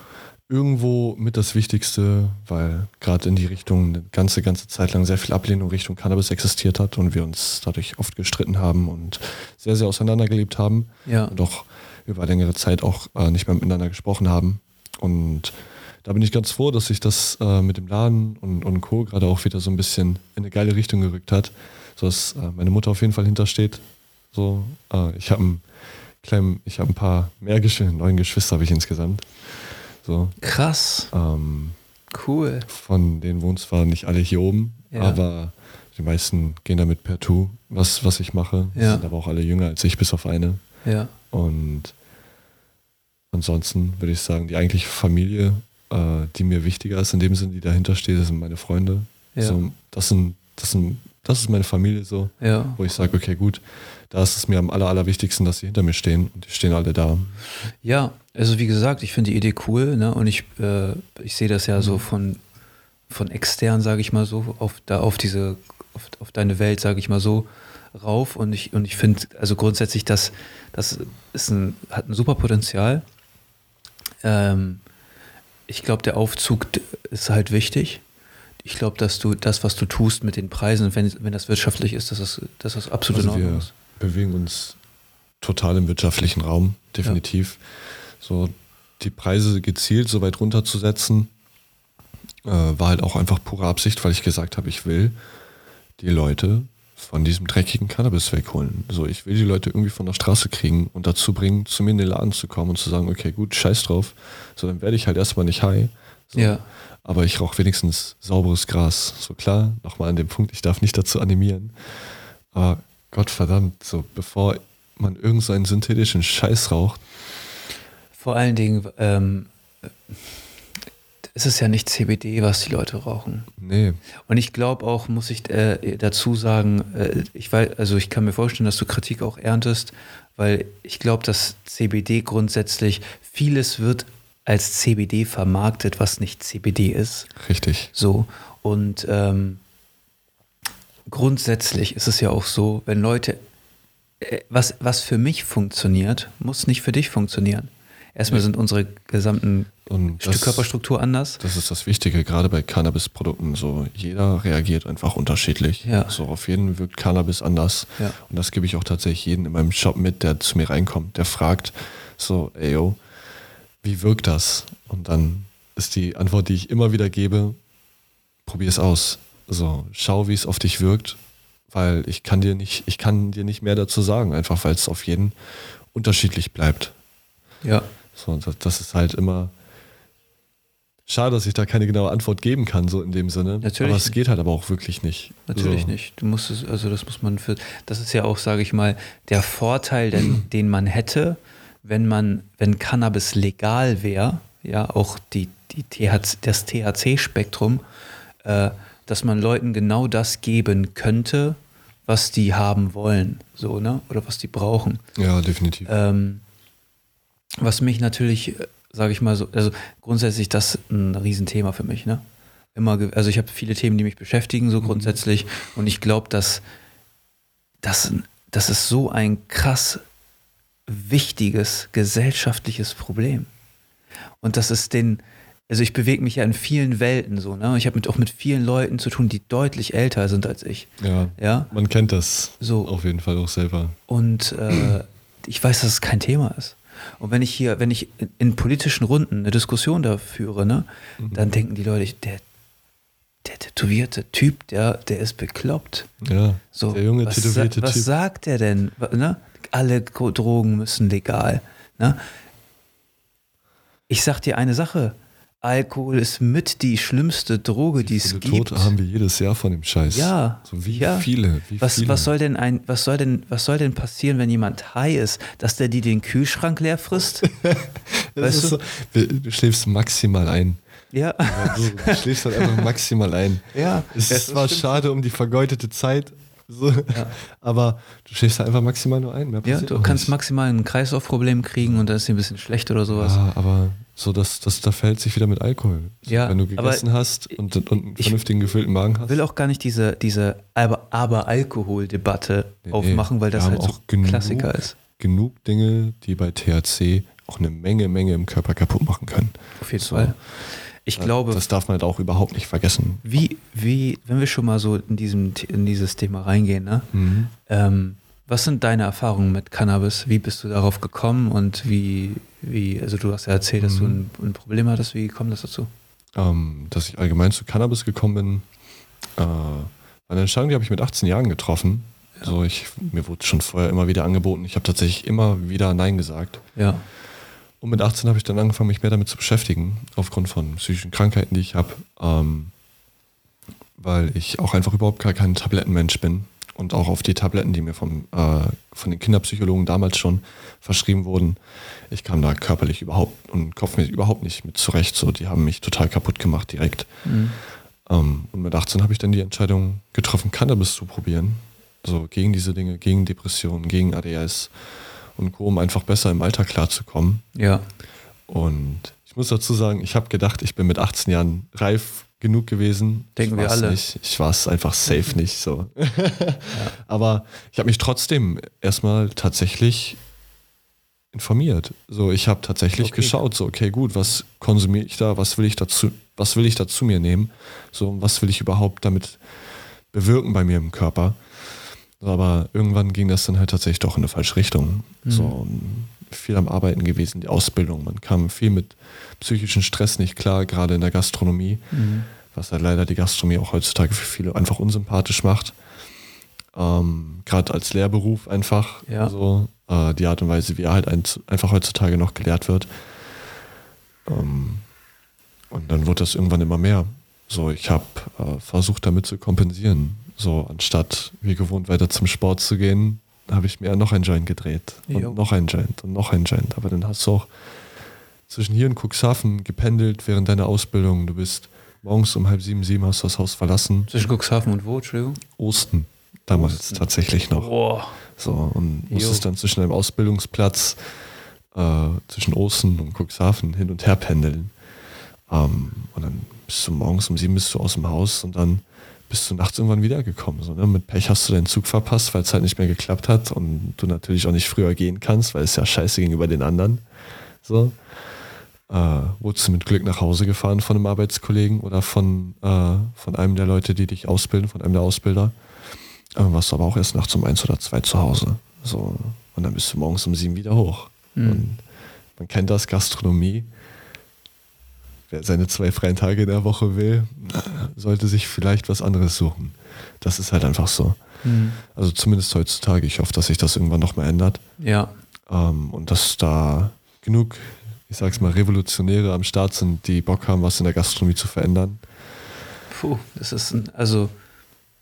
irgendwo mit das Wichtigste, weil gerade in die Richtung eine ganze, ganze Zeit lang sehr viel Ablehnung Richtung Cannabis existiert hat und wir uns dadurch oft gestritten haben und sehr, sehr auseinandergelebt haben Ja. und auch über längere Zeit auch äh, nicht mehr miteinander gesprochen haben. Und da bin ich ganz froh, dass sich das äh, mit dem Laden und, und Co. gerade auch wieder so ein bisschen in eine geile Richtung gerückt hat, sodass äh, meine Mutter auf jeden Fall hintersteht. So, äh, ich habe ein ich habe ein paar mehr Geschwister, neun Geschwister habe ich insgesamt. So, Krass, ähm, cool. von denen wohnen zwar nicht alle hier oben, Ja. aber die meisten gehen damit per Tu, was, was ich mache. Die Ja. sind aber auch alle jünger als ich, bis auf eine. Ja. Und ansonsten würde ich sagen, die eigentliche Familie, äh, die mir wichtiger ist in dem Sinn, die dahinter steht, das sind meine Freunde. Ja. So, das, sind, das, sind, das ist meine Familie so, Ja. wo ich sage, okay, gut, da ist es mir am aller, allerwichtigsten, dass sie hinter mir stehen und die stehen alle da. Ja, also wie gesagt, ich finde die Idee cool, ne? Und ich, äh, ich sehe das ja so von, von extern, sage ich mal so, auf, da auf diese, auf, auf deine Welt, sage ich mal so, rauf. Und ich, und ich finde, also grundsätzlich, das, das ist ein, hat ein super Potenzial. Ähm, ich glaube, der Aufzug ist halt wichtig. Ich glaube, dass du das, was du tust mit den Preisen, wenn, wenn das wirtschaftlich ist, dass das, dass das absolut Also in Ordnung wir ist. bewegen uns total im wirtschaftlichen Raum, definitiv. So die Preise gezielt so weit runterzusetzen, äh, war halt auch einfach pure Absicht, weil ich gesagt habe, ich will die Leute von diesem dreckigen Cannabis wegholen. So, ich will die Leute irgendwie von der Straße kriegen und dazu bringen, zu mir in den Laden zu kommen und zu sagen, okay, gut, scheiß drauf. So, dann werde ich halt erstmal nicht high. So. Ja. Aber ich rauche wenigstens sauberes Gras. So klar, nochmal an dem Punkt, ich darf nicht dazu animieren. Aber Gottverdammt, so bevor man irgend so synthetischen Scheiß raucht, Vor allen Dingen, ähm, es ist ja nicht CBD, was die Leute rauchen. nee, Und ich glaube auch, muss ich äh, dazu sagen, äh, ich weiß, also ich kann mir vorstellen, dass du Kritik auch erntest, weil ich glaube, dass CBD grundsätzlich vieles wird als CBD vermarktet, was nicht CBD ist. richtig. So. Und ähm, grundsätzlich ist es ja auch so, wenn Leute, äh, was, was für mich funktioniert, muss nicht für dich funktionieren. Erstmal Nee. sind unsere gesamten Und Stück das, Körperstruktur anders. das ist das Wichtige, gerade bei Cannabis-Produkten. So, jeder reagiert einfach unterschiedlich. Ja. So, auf jeden wirkt Cannabis anders. Ja. Und das gebe ich auch tatsächlich jedem in meinem Shop mit, der zu mir reinkommt, der fragt, so, ey, yo, wie wirkt das? Und dann ist die Antwort, die ich immer wieder gebe, probier es aus. So, schau, wie es auf dich wirkt, weil ich kann dir nicht, ich kann dir nicht mehr dazu sagen, einfach weil es auf jeden unterschiedlich bleibt. Ja. So, das, das ist halt immer schade, dass ich da keine genaue Antwort geben kann, so in dem Sinne. Natürlich Aber es geht halt aber auch wirklich nicht. Natürlich so. nicht. Du musst es, also das muss man für, das ist ja auch, sage ich mal, der Vorteil, den, den man hätte, wenn man, wenn Cannabis legal wäre, ja, auch die, die THC, das THC-Spektrum, äh, dass man Leuten genau das geben könnte, was die haben wollen, so, ne? Oder was die brauchen. Ja, definitiv. Ähm, was mich natürlich, sage ich mal so, also grundsätzlich das ein Riesenthema für mich, ne? Immer, also ich habe viele Themen, die mich beschäftigen, so grundsätzlich. Und ich glaube, dass das, das ist so ein krass wichtiges gesellschaftliches Problem. Und das ist den, also ich bewege mich ja in vielen Welten so, ne? Ich habe mit, auch mit vielen Leuten zu tun, die deutlich älter sind als ich. ja. Ja. Man kennt das So. auf jeden Fall auch selber. Und äh, ich weiß, dass es kein Thema ist. Und wenn ich hier, wenn ich in, in politischen Runden eine Diskussion da führe, ne, dann denken die Leute, der, der tätowierte Typ, der, der ist bekloppt. Ja, So, der junge was, tätowierte was Typ. sagt er denn? Ne? Alle Drogen müssen legal. Ne? Ich sag dir eine Sache. Alkohol ist mit die schlimmste Droge, die es gibt. Tote haben wir jedes Jahr von dem Scheiß. Ja. So wie ja. viele, wie was, viele. was soll denn ein, was soll denn, was soll denn passieren, wenn jemand high ist, dass der die den Kühlschrank leer frisst? Weißt du? so, du, schläfst maximal ein. ja. Ja, du, du schläfst halt einfach maximal ein. Ja, Es stimmt. schade um die vergeudete Zeit, so, aber du schläfst einfach maximal nur ein. Ja, du kannst nicht. maximal ein Kreislaufproblem kriegen und dann ist dir ein bisschen schlecht oder sowas. Ja, aber so, das, das, da verhält sich wieder mit Alkohol. Ja, wenn du gegessen hast und, und einen vernünftigen gefüllten Magen hast. Ich will auch gar nicht diese, diese aber, aber Alkohol-Debatte Nee, aufmachen, weil das halt so genug- Klassiker ist. genug Dinge, die bei THC auch eine Menge, Menge im Körper kaputt machen können. Auf jeden So. Fall. Ich glaube, Das darf man halt auch überhaupt nicht vergessen. wie, wie, wenn wir schon mal so in, diesem, in dieses Thema reingehen, ne? Mhm. Ähm, was sind deine Erfahrungen mit Cannabis? Wie bist du darauf gekommen und wie, wie also du hast ja erzählt, dass du ein, Mhm. ein Problem hattest. Wie kommt das dazu? ähm, dass ich allgemein zu Cannabis gekommen bin. Äh, eine Entscheidung, die habe ich mit 18 Jahren getroffen. So, ich, mir wurde schon vorher immer wieder angeboten. Ich habe tatsächlich immer wieder Nein gesagt. Ja. Und mit 18 habe ich dann angefangen, mich mehr damit zu beschäftigen, aufgrund von psychischen Krankheiten, die ich habe, ähm, weil ich auch einfach überhaupt gar kein Tablettenmensch bin und auch auf die Tabletten, die mir vom, äh, von den Kinderpsychologen damals schon verschrieben wurden, ich kam da körperlich überhaupt und kopfmäßig überhaupt nicht mit zurecht. So, die haben mich total kaputt gemacht direkt. Mhm. Ähm, und mit 18 habe ich dann die Entscheidung getroffen, Cannabis zu probieren. So gegen diese Dinge, gegen Depressionen, gegen ADS und Co., um einfach besser im Alter klarzukommen. Ja. Und ich muss dazu sagen, ich habe gedacht, ich bin mit 18 Jahren reif genug gewesen. Denken wir alle. Nicht. Ich war es einfach safe nicht so. Aber ich habe mich trotzdem erstmal tatsächlich informiert. So, ich habe tatsächlich Okay. geschaut, so, okay, gut, was konsumiere ich da, was will ich dazu, was will ich dazu mir nehmen? So, was will ich überhaupt damit bewirken bei mir im Körper? So, aber irgendwann ging das dann halt tatsächlich doch in eine falsche Richtung. So und viel am Arbeiten gewesen, die Ausbildung. Man kam viel mit psychischen Stress nicht klar, gerade in der Gastronomie, was halt leider die Gastronomie auch heutzutage für viele einfach unsympathisch macht. Ähm, gerade als Lehrberuf einfach Ja. so äh, die Art und Weise, wie er halt ein, einfach heutzutage noch gelehrt wird. Ähm, und dann wurde das irgendwann immer mehr. So, ich habe äh, versucht, damit zu kompensieren. So, anstatt wie gewohnt weiter zum Sport zu gehen, habe ich mir noch ein Joint gedreht. Jo. Und noch ein Joint und noch ein Joint. Aber dann hast du auch zwischen hier und Cuxhaven gependelt während deiner Ausbildung. Du bist morgens um halb sieben, sieben hast du das Haus verlassen. Zwischen Cuxhaven und wo, Entschuldigung? Osten damals Osten. tatsächlich noch. Boah. So, und Jo. musstest dann zwischen einem Ausbildungsplatz, äh, zwischen Osten und Cuxhaven hin und her pendeln. Ähm, und dann bist du morgens um sieben bist du aus dem Haus und dann bist du nachts irgendwann wiedergekommen. So, ne? Mit Pech hast du deinen Zug verpasst, weil es halt nicht mehr geklappt hat und du natürlich auch nicht früher gehen kannst, weil es ja scheiße gegenüber den anderen. So. Äh, wurdest du mit Glück nach Hause gefahren von einem Arbeitskollegen oder von, äh, von einem der Leute, die dich ausbilden, von einem der Ausbilder. Dann warst du aber auch erst nachts um eins oder zwei zu Hause. So. Und dann bist du morgens um sieben wieder hoch. Und man kennt das, Gastronomie. Wer seine zwei freien Tage in der Woche will, sollte sich vielleicht was anderes suchen. Das ist halt einfach so. Also zumindest heutzutage. Ich hoffe, dass sich das irgendwann nochmal ändert. Ja. Ähm, und dass da genug, ich sag's mal, Revolutionäre am Start sind, die Bock haben, was in der Gastronomie zu verändern. Puh, das ist ein, also,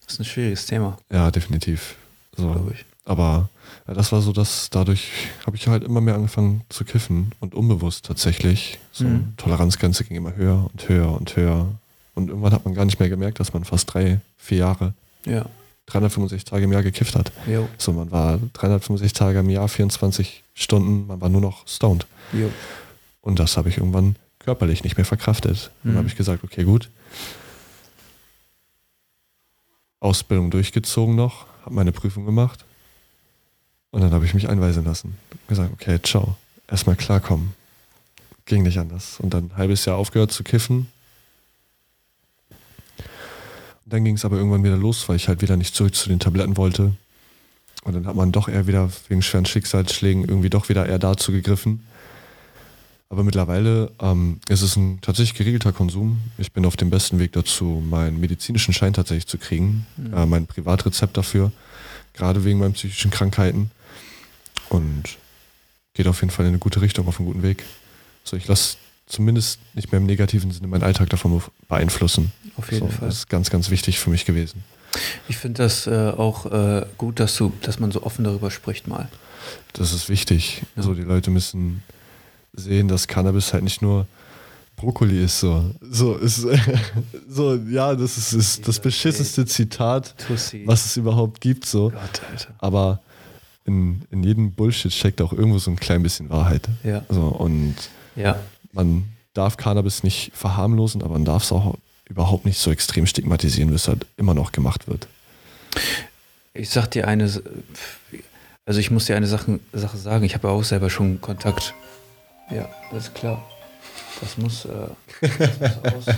das ist ein schwieriges Thema, Ja, definitiv. So. glaube ich. Aber ja, das war so, dass dadurch habe ich halt immer mehr angefangen zu kiffen und unbewusst tatsächlich. So Mhm. Toleranzgrenze ging immer höher und höher und höher. Und irgendwann hat man gar nicht mehr gemerkt, dass man fast drei, vier Jahre, Ja. 365 Tage im Jahr gekifft hat. Jo. So, man war 365 Tage im Jahr, 24 Stunden, man war nur noch stoned. Jo. Und das habe ich irgendwann körperlich nicht mehr verkraftet. Mhm. dann habe ich gesagt, okay, gut. Ausbildung durchgezogen noch, habe meine Prüfung gemacht. Und dann habe ich mich einweisen lassen. Gesagt, okay, ciao. Erstmal klarkommen. Ging nicht anders. Und dann ein halbes Jahr aufgehört zu kiffen. Und dann ging es aber irgendwann wieder los, weil ich halt wieder nicht zurück zu den Tabletten wollte. Und dann hat man doch eher wieder wegen schweren Schicksalsschlägen irgendwie doch wieder eher dazu gegriffen. Aber mittlerweile ähm, ist es ein tatsächlich geregelter Konsum. Ich bin auf dem besten Weg dazu, meinen medizinischen Schein tatsächlich zu kriegen. Äh, mein Privatrezept dafür. Gerade wegen meinen psychischen Krankheiten. Und geht auf jeden Fall in eine gute Richtung, auf einen guten Weg. So, ich lasse zumindest nicht mehr im negativen Sinne meinen Alltag davon beeinflussen. Auf jeden so, Fall. Das ist ganz, ganz wichtig für mich gewesen. Ich finde das äh, auch äh, gut, dass du, dass man so offen darüber spricht mal. Das ist wichtig. Ja. So, die Leute müssen sehen, dass Cannabis halt nicht nur Brokkoli ist. So, so, ist, so ja, das ist, ist das beschissenste Zitat, was es überhaupt gibt. So. Aber in, in jedem Bullshit steckt auch irgendwo so ein klein bisschen Wahrheit. Ja. So, und Ja. man darf Cannabis nicht verharmlosen, aber man darf es auch überhaupt nicht so extrem stigmatisieren, wie es halt immer noch gemacht wird. Ich sag dir eine, also ich muss dir eine Sache, Sache sagen, ich habe ja auch selber schon Kontakt. Ja, das ist klar. Das muss, äh, das muss raus.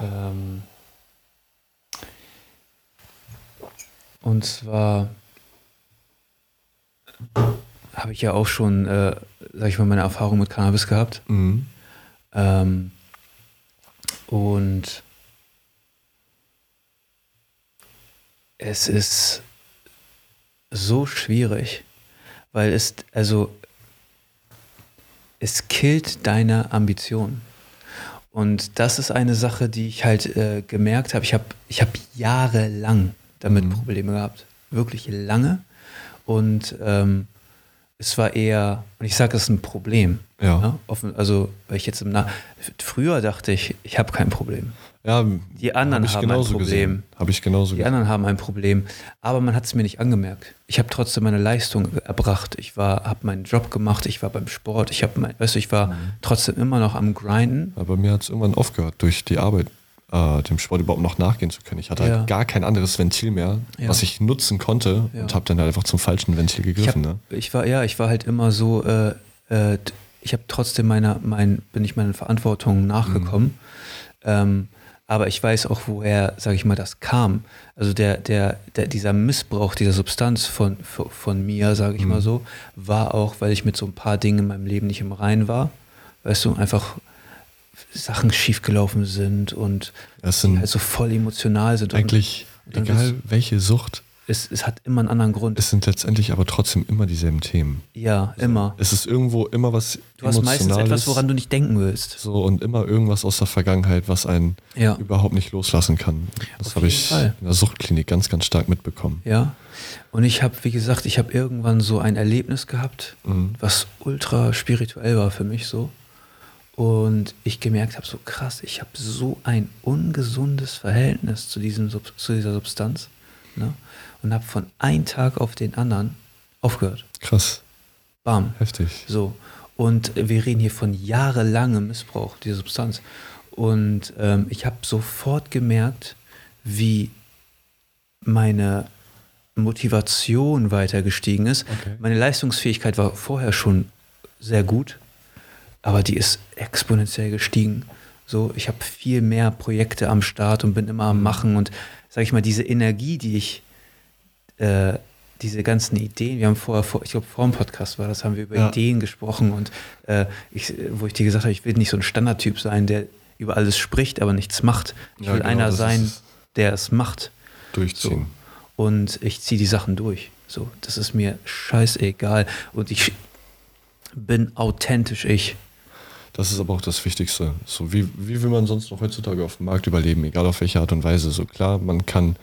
ähm, und zwar habe ich ja auch schon, äh, sag ich mal, meine Erfahrung mit Cannabis gehabt. Mhm. Ähm, und es ist so schwierig, weil es, also, es killt deine Ambition. Und das ist eine Sache, die ich halt äh, gemerkt habe. Ich habe ich hab jahrelang damit Mhm. Probleme gehabt. Wirklich lange. Und ähm, es war eher, und ich sage, es ist ein Problem. Ja. Ne? Offen, also, weil ich jetzt im Nach Früher dachte ich, ich habe kein Problem. Ja, Die anderen hab ich haben ein Problem. Habe ich genauso Die gesehen. anderen haben ein Problem. Aber man hat es mir nicht angemerkt. Ich habe trotzdem meine Leistung erbracht. Ich war, habe meinen Job gemacht. Ich war beim Sport. Ich habe mein, weißt du, ich war Mhm. trotzdem immer noch am Grinden. Aber mir hat es irgendwann aufgehört durch die Arbeit. Äh, dem Sport überhaupt noch nachgehen zu können. Ich hatte Ja. halt gar kein anderes Ventil mehr, Ja. was ich nutzen konnte und habe dann halt einfach zum falschen Ventil Ich, gegriffen. hab, ne? ich war, ja, ich war halt immer so, äh, äh, ich habe trotzdem meiner, mein, bin ich meinen Verantwortungen nachgekommen. Ähm, aber ich weiß auch, woher, sage ich mal, das kam. Also der, der, der, dieser Missbrauch dieser Substanz von, von, von mir, sage ich mal so, war auch, weil ich mit so ein paar Dingen in meinem Leben nicht im Rein war. Weißt du, einfach Sachen schiefgelaufen sind und Das die sind halt so voll emotional sind. eigentlich, und egal welche Sucht, es, es hat immer einen anderen Grund. es sind letztendlich aber trotzdem immer dieselben Themen. ja, immer. Es ist irgendwo immer was Du hast meistens etwas, woran du nicht denken willst. so und immer irgendwas aus der Vergangenheit, was einen Ja. überhaupt nicht loslassen kann. Das habe ich Fall. in der Suchtklinik ganz, ganz stark mitbekommen. Ja. Und ich habe, wie gesagt, ich habe irgendwann so ein Erlebnis gehabt, Mhm. was ultra spirituell war für mich so. Und ich gemerkt habe, so krass, ich habe so ein ungesundes Verhältnis zu, diesem, zu dieser Substanz. Ne? Und habe von einem Tag auf den anderen aufgehört. Krass, Bam. heftig. So. Und wir reden hier von jahrelangem Missbrauch dieser Substanz. Und ähm, ich habe sofort gemerkt, wie meine Motivation weiter gestiegen ist. Okay. Meine Leistungsfähigkeit war vorher schon sehr gut, aber die ist exponentiell gestiegen. So, ich habe viel mehr Projekte am Start und bin immer am Machen und sage ich mal, diese Energie, die ich, äh, diese ganzen Ideen, wir haben vorher, vor, ich glaube, vor dem Podcast war das, haben wir über Ja. Ideen gesprochen und äh, ich, wo ich dir gesagt habe, ich will nicht so ein Standardtyp sein, der über alles spricht, aber nichts macht. Ich Ja, will genau, einer sein, der es macht. Durchziehen. Und ich ziehe die Sachen durch. So, das ist mir scheißegal. Und ich bin authentisch ich. Das ist aber auch das Wichtigste. So wie, wie will man sonst noch heutzutage auf dem Markt überleben, egal auf welche Art und Weise. So klar, man kann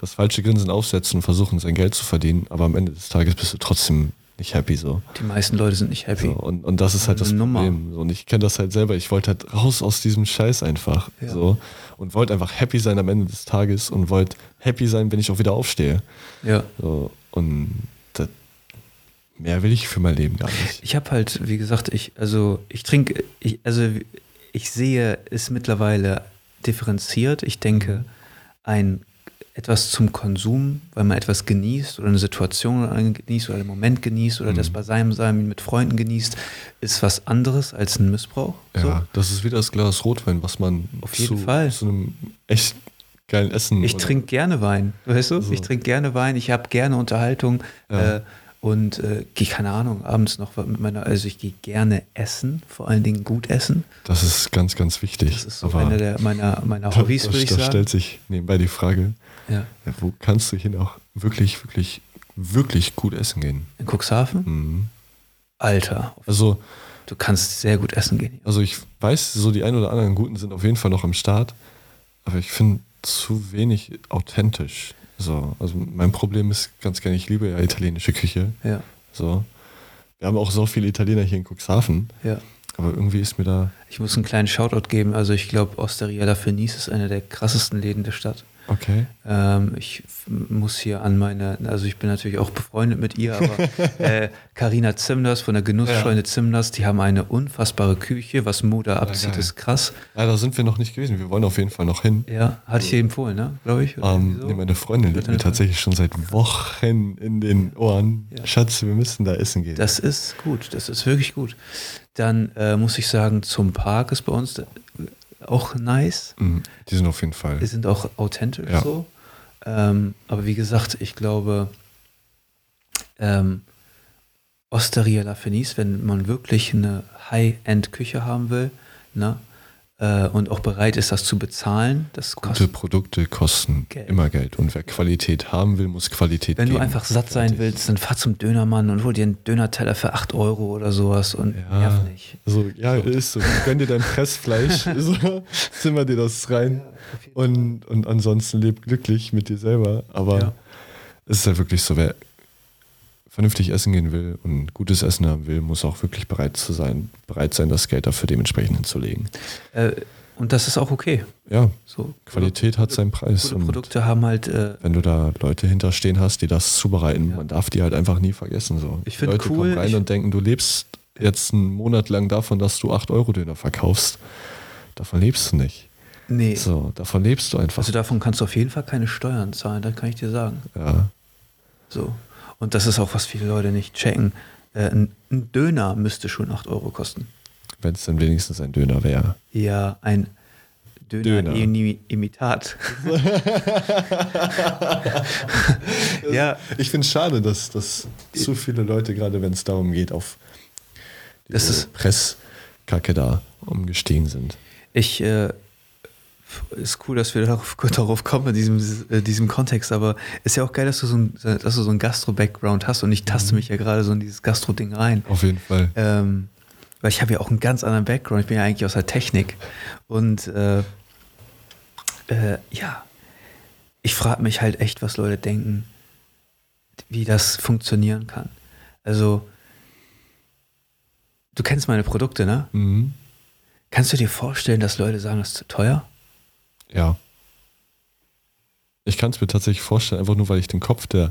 das falsche Grinsen aufsetzen und versuchen, sein Geld zu verdienen, aber am Ende des Tages bist du trotzdem nicht happy so. Die meisten Leute sind nicht happy. so und, und das ist halt das Nummer. Problem. So, und ich kenne das halt selber. Ich wollte halt raus aus diesem Scheiß einfach. Ja. So. Und wollte einfach happy sein am Ende des Tages und wollte happy sein, wenn ich auch wieder aufstehe. Ja. So. Und mehr will ich für mein Leben gar nicht. Ich habe halt, wie gesagt, ich, also ich trinke, ich, also ich sehe es mittlerweile differenziert. Ich denke, ein etwas zum Konsum, weil man etwas genießt oder eine Situation genießt oder einen Moment genießt oder das Beisammensein mit Freunden genießt, ist was anderes als ein Missbrauch. Ja, So. das ist wie das Glas Rotwein, was man Auf jeden zu, Fall. zu einem echt geilen Essen. Ich trinke gerne Wein, weißt du? So. Ich trinke gerne Wein, ich habe gerne Unterhaltung Ja. äh, und äh, gehe, keine Ahnung, abends noch mit meiner, also ich gehe gerne essen, vor allen Dingen gut essen. Das ist ganz, ganz wichtig. Das ist so eine der, meiner, meiner da, Hobbys, da, würde ich da sagen. stellt sich nebenbei die Frage, Ja. wo kannst du hier auch wirklich, wirklich, wirklich gut essen gehen? In Cuxhaven? Mhm. Alter, Also, du kannst sehr gut essen gehen. also ich weiß, so die ein oder anderen guten sind auf jeden Fall noch am Start, aber ich finde zu wenig authentisch. So, also mein Problem ist ganz gerne, ich liebe ja italienische Küche. Ja, So. Wir haben auch so viele Italiener hier in Cuxhaven, ja. aber irgendwie ist mir da Ich muss einen kleinen Shoutout geben. Also ich glaube, Osteria La Fenice ist einer der krassesten Läden der Stadt. Okay. Ähm, ich muss hier an meine, also ich bin natürlich auch befreundet mit ihr, aber äh, Carina Zimners von der Genussscheune Zimners, die haben eine unfassbare Küche, was Mode abzieht, geil. ist krass. Ja, da sind wir noch nicht gewesen. Wir wollen auf jeden Fall noch hin. Ja, hatte ich dir empfohlen, ne? Glaube ich. oder Ähm, so? nee, meine Freundin liegt mir tatsächlich schon seit Wochen in den Ohren. Ja. Schatz, wir müssen da essen gehen. Das ist gut, das ist wirklich gut. Dann äh, muss ich sagen, zum Park ist bei uns äh, auch nice. Mhm, die sind auf jeden Fall. Wir sind auch authentisch Ja. so. Ähm, aber wie gesagt, ich glaube, ähm, Osteria La Fenice, wenn man wirklich eine High-End-Küche haben will, ne, äh, und auch bereit ist, das zu bezahlen, das Gute. Produkte kosten Geld. immer Geld. Und wer Qualität haben will, muss Qualität Wenn geben. du einfach satt sein Fertig. willst, dann fahr zum Dönermann und hol dir einen Dönerteller für 8 Euro oder sowas und nerv nicht. So, ja, ist so. Gönn dir dein Pressfleisch, so, zimmer dir das rein und, und ansonsten leb glücklich mit dir selber. Aber Ja. es ist ja wirklich so, wer vernünftig essen gehen will und gutes Essen haben will, muss auch wirklich bereit zu sein, bereit sein, das Geld dafür dementsprechend hinzulegen. Äh, und das ist auch okay. Ja, So, Qualität hat seinen Preis. Gute Und Produkte haben halt äh, wenn du da Leute hinterstehen hast, die das zubereiten, Ja. man darf die halt einfach nie vergessen. So. Ich Die find Leute cool, kommen rein ich- und denken, du lebst jetzt einen Monat lang davon, dass du 8-Euro-Döner verkaufst. Davon lebst du nicht. Nee. So, davon lebst du einfach. Also davon kannst du auf jeden Fall keine Steuern zahlen, das kann ich dir sagen. ja. So. Und das ist auch, was viele Leute nicht checken. Äh, ein, ein Döner müsste schon 8 Euro kosten. Wenn es dann wenigstens ein Döner wäre. Ja, ein Döner. Döner-Imitat. ja, Ich finde es schade, dass, dass zu viele Leute, gerade wenn es darum geht, auf Das diese ist- Presskacke da umgestiegen sind. ich, äh, ist cool, dass wir darauf, darauf kommen in diesem, äh, diesem Kontext, aber ist ja auch geil, dass du so ein, dass du so einen Gastro-Background hast und ich taste mich ja gerade so in dieses Gastro-Ding rein. Auf jeden Fall. Ähm, weil ich habe ja auch einen ganz anderen Background. Ich bin ja eigentlich aus der Technik. Und äh, äh, ja, ich frage mich halt echt, was Leute denken, wie das funktionieren kann. Also, du kennst meine Produkte, ne? Mhm. Kannst du dir vorstellen, dass Leute sagen, das ist zu teuer? Ja. Ich kann es mir tatsächlich vorstellen, einfach nur weil ich den Kopf der.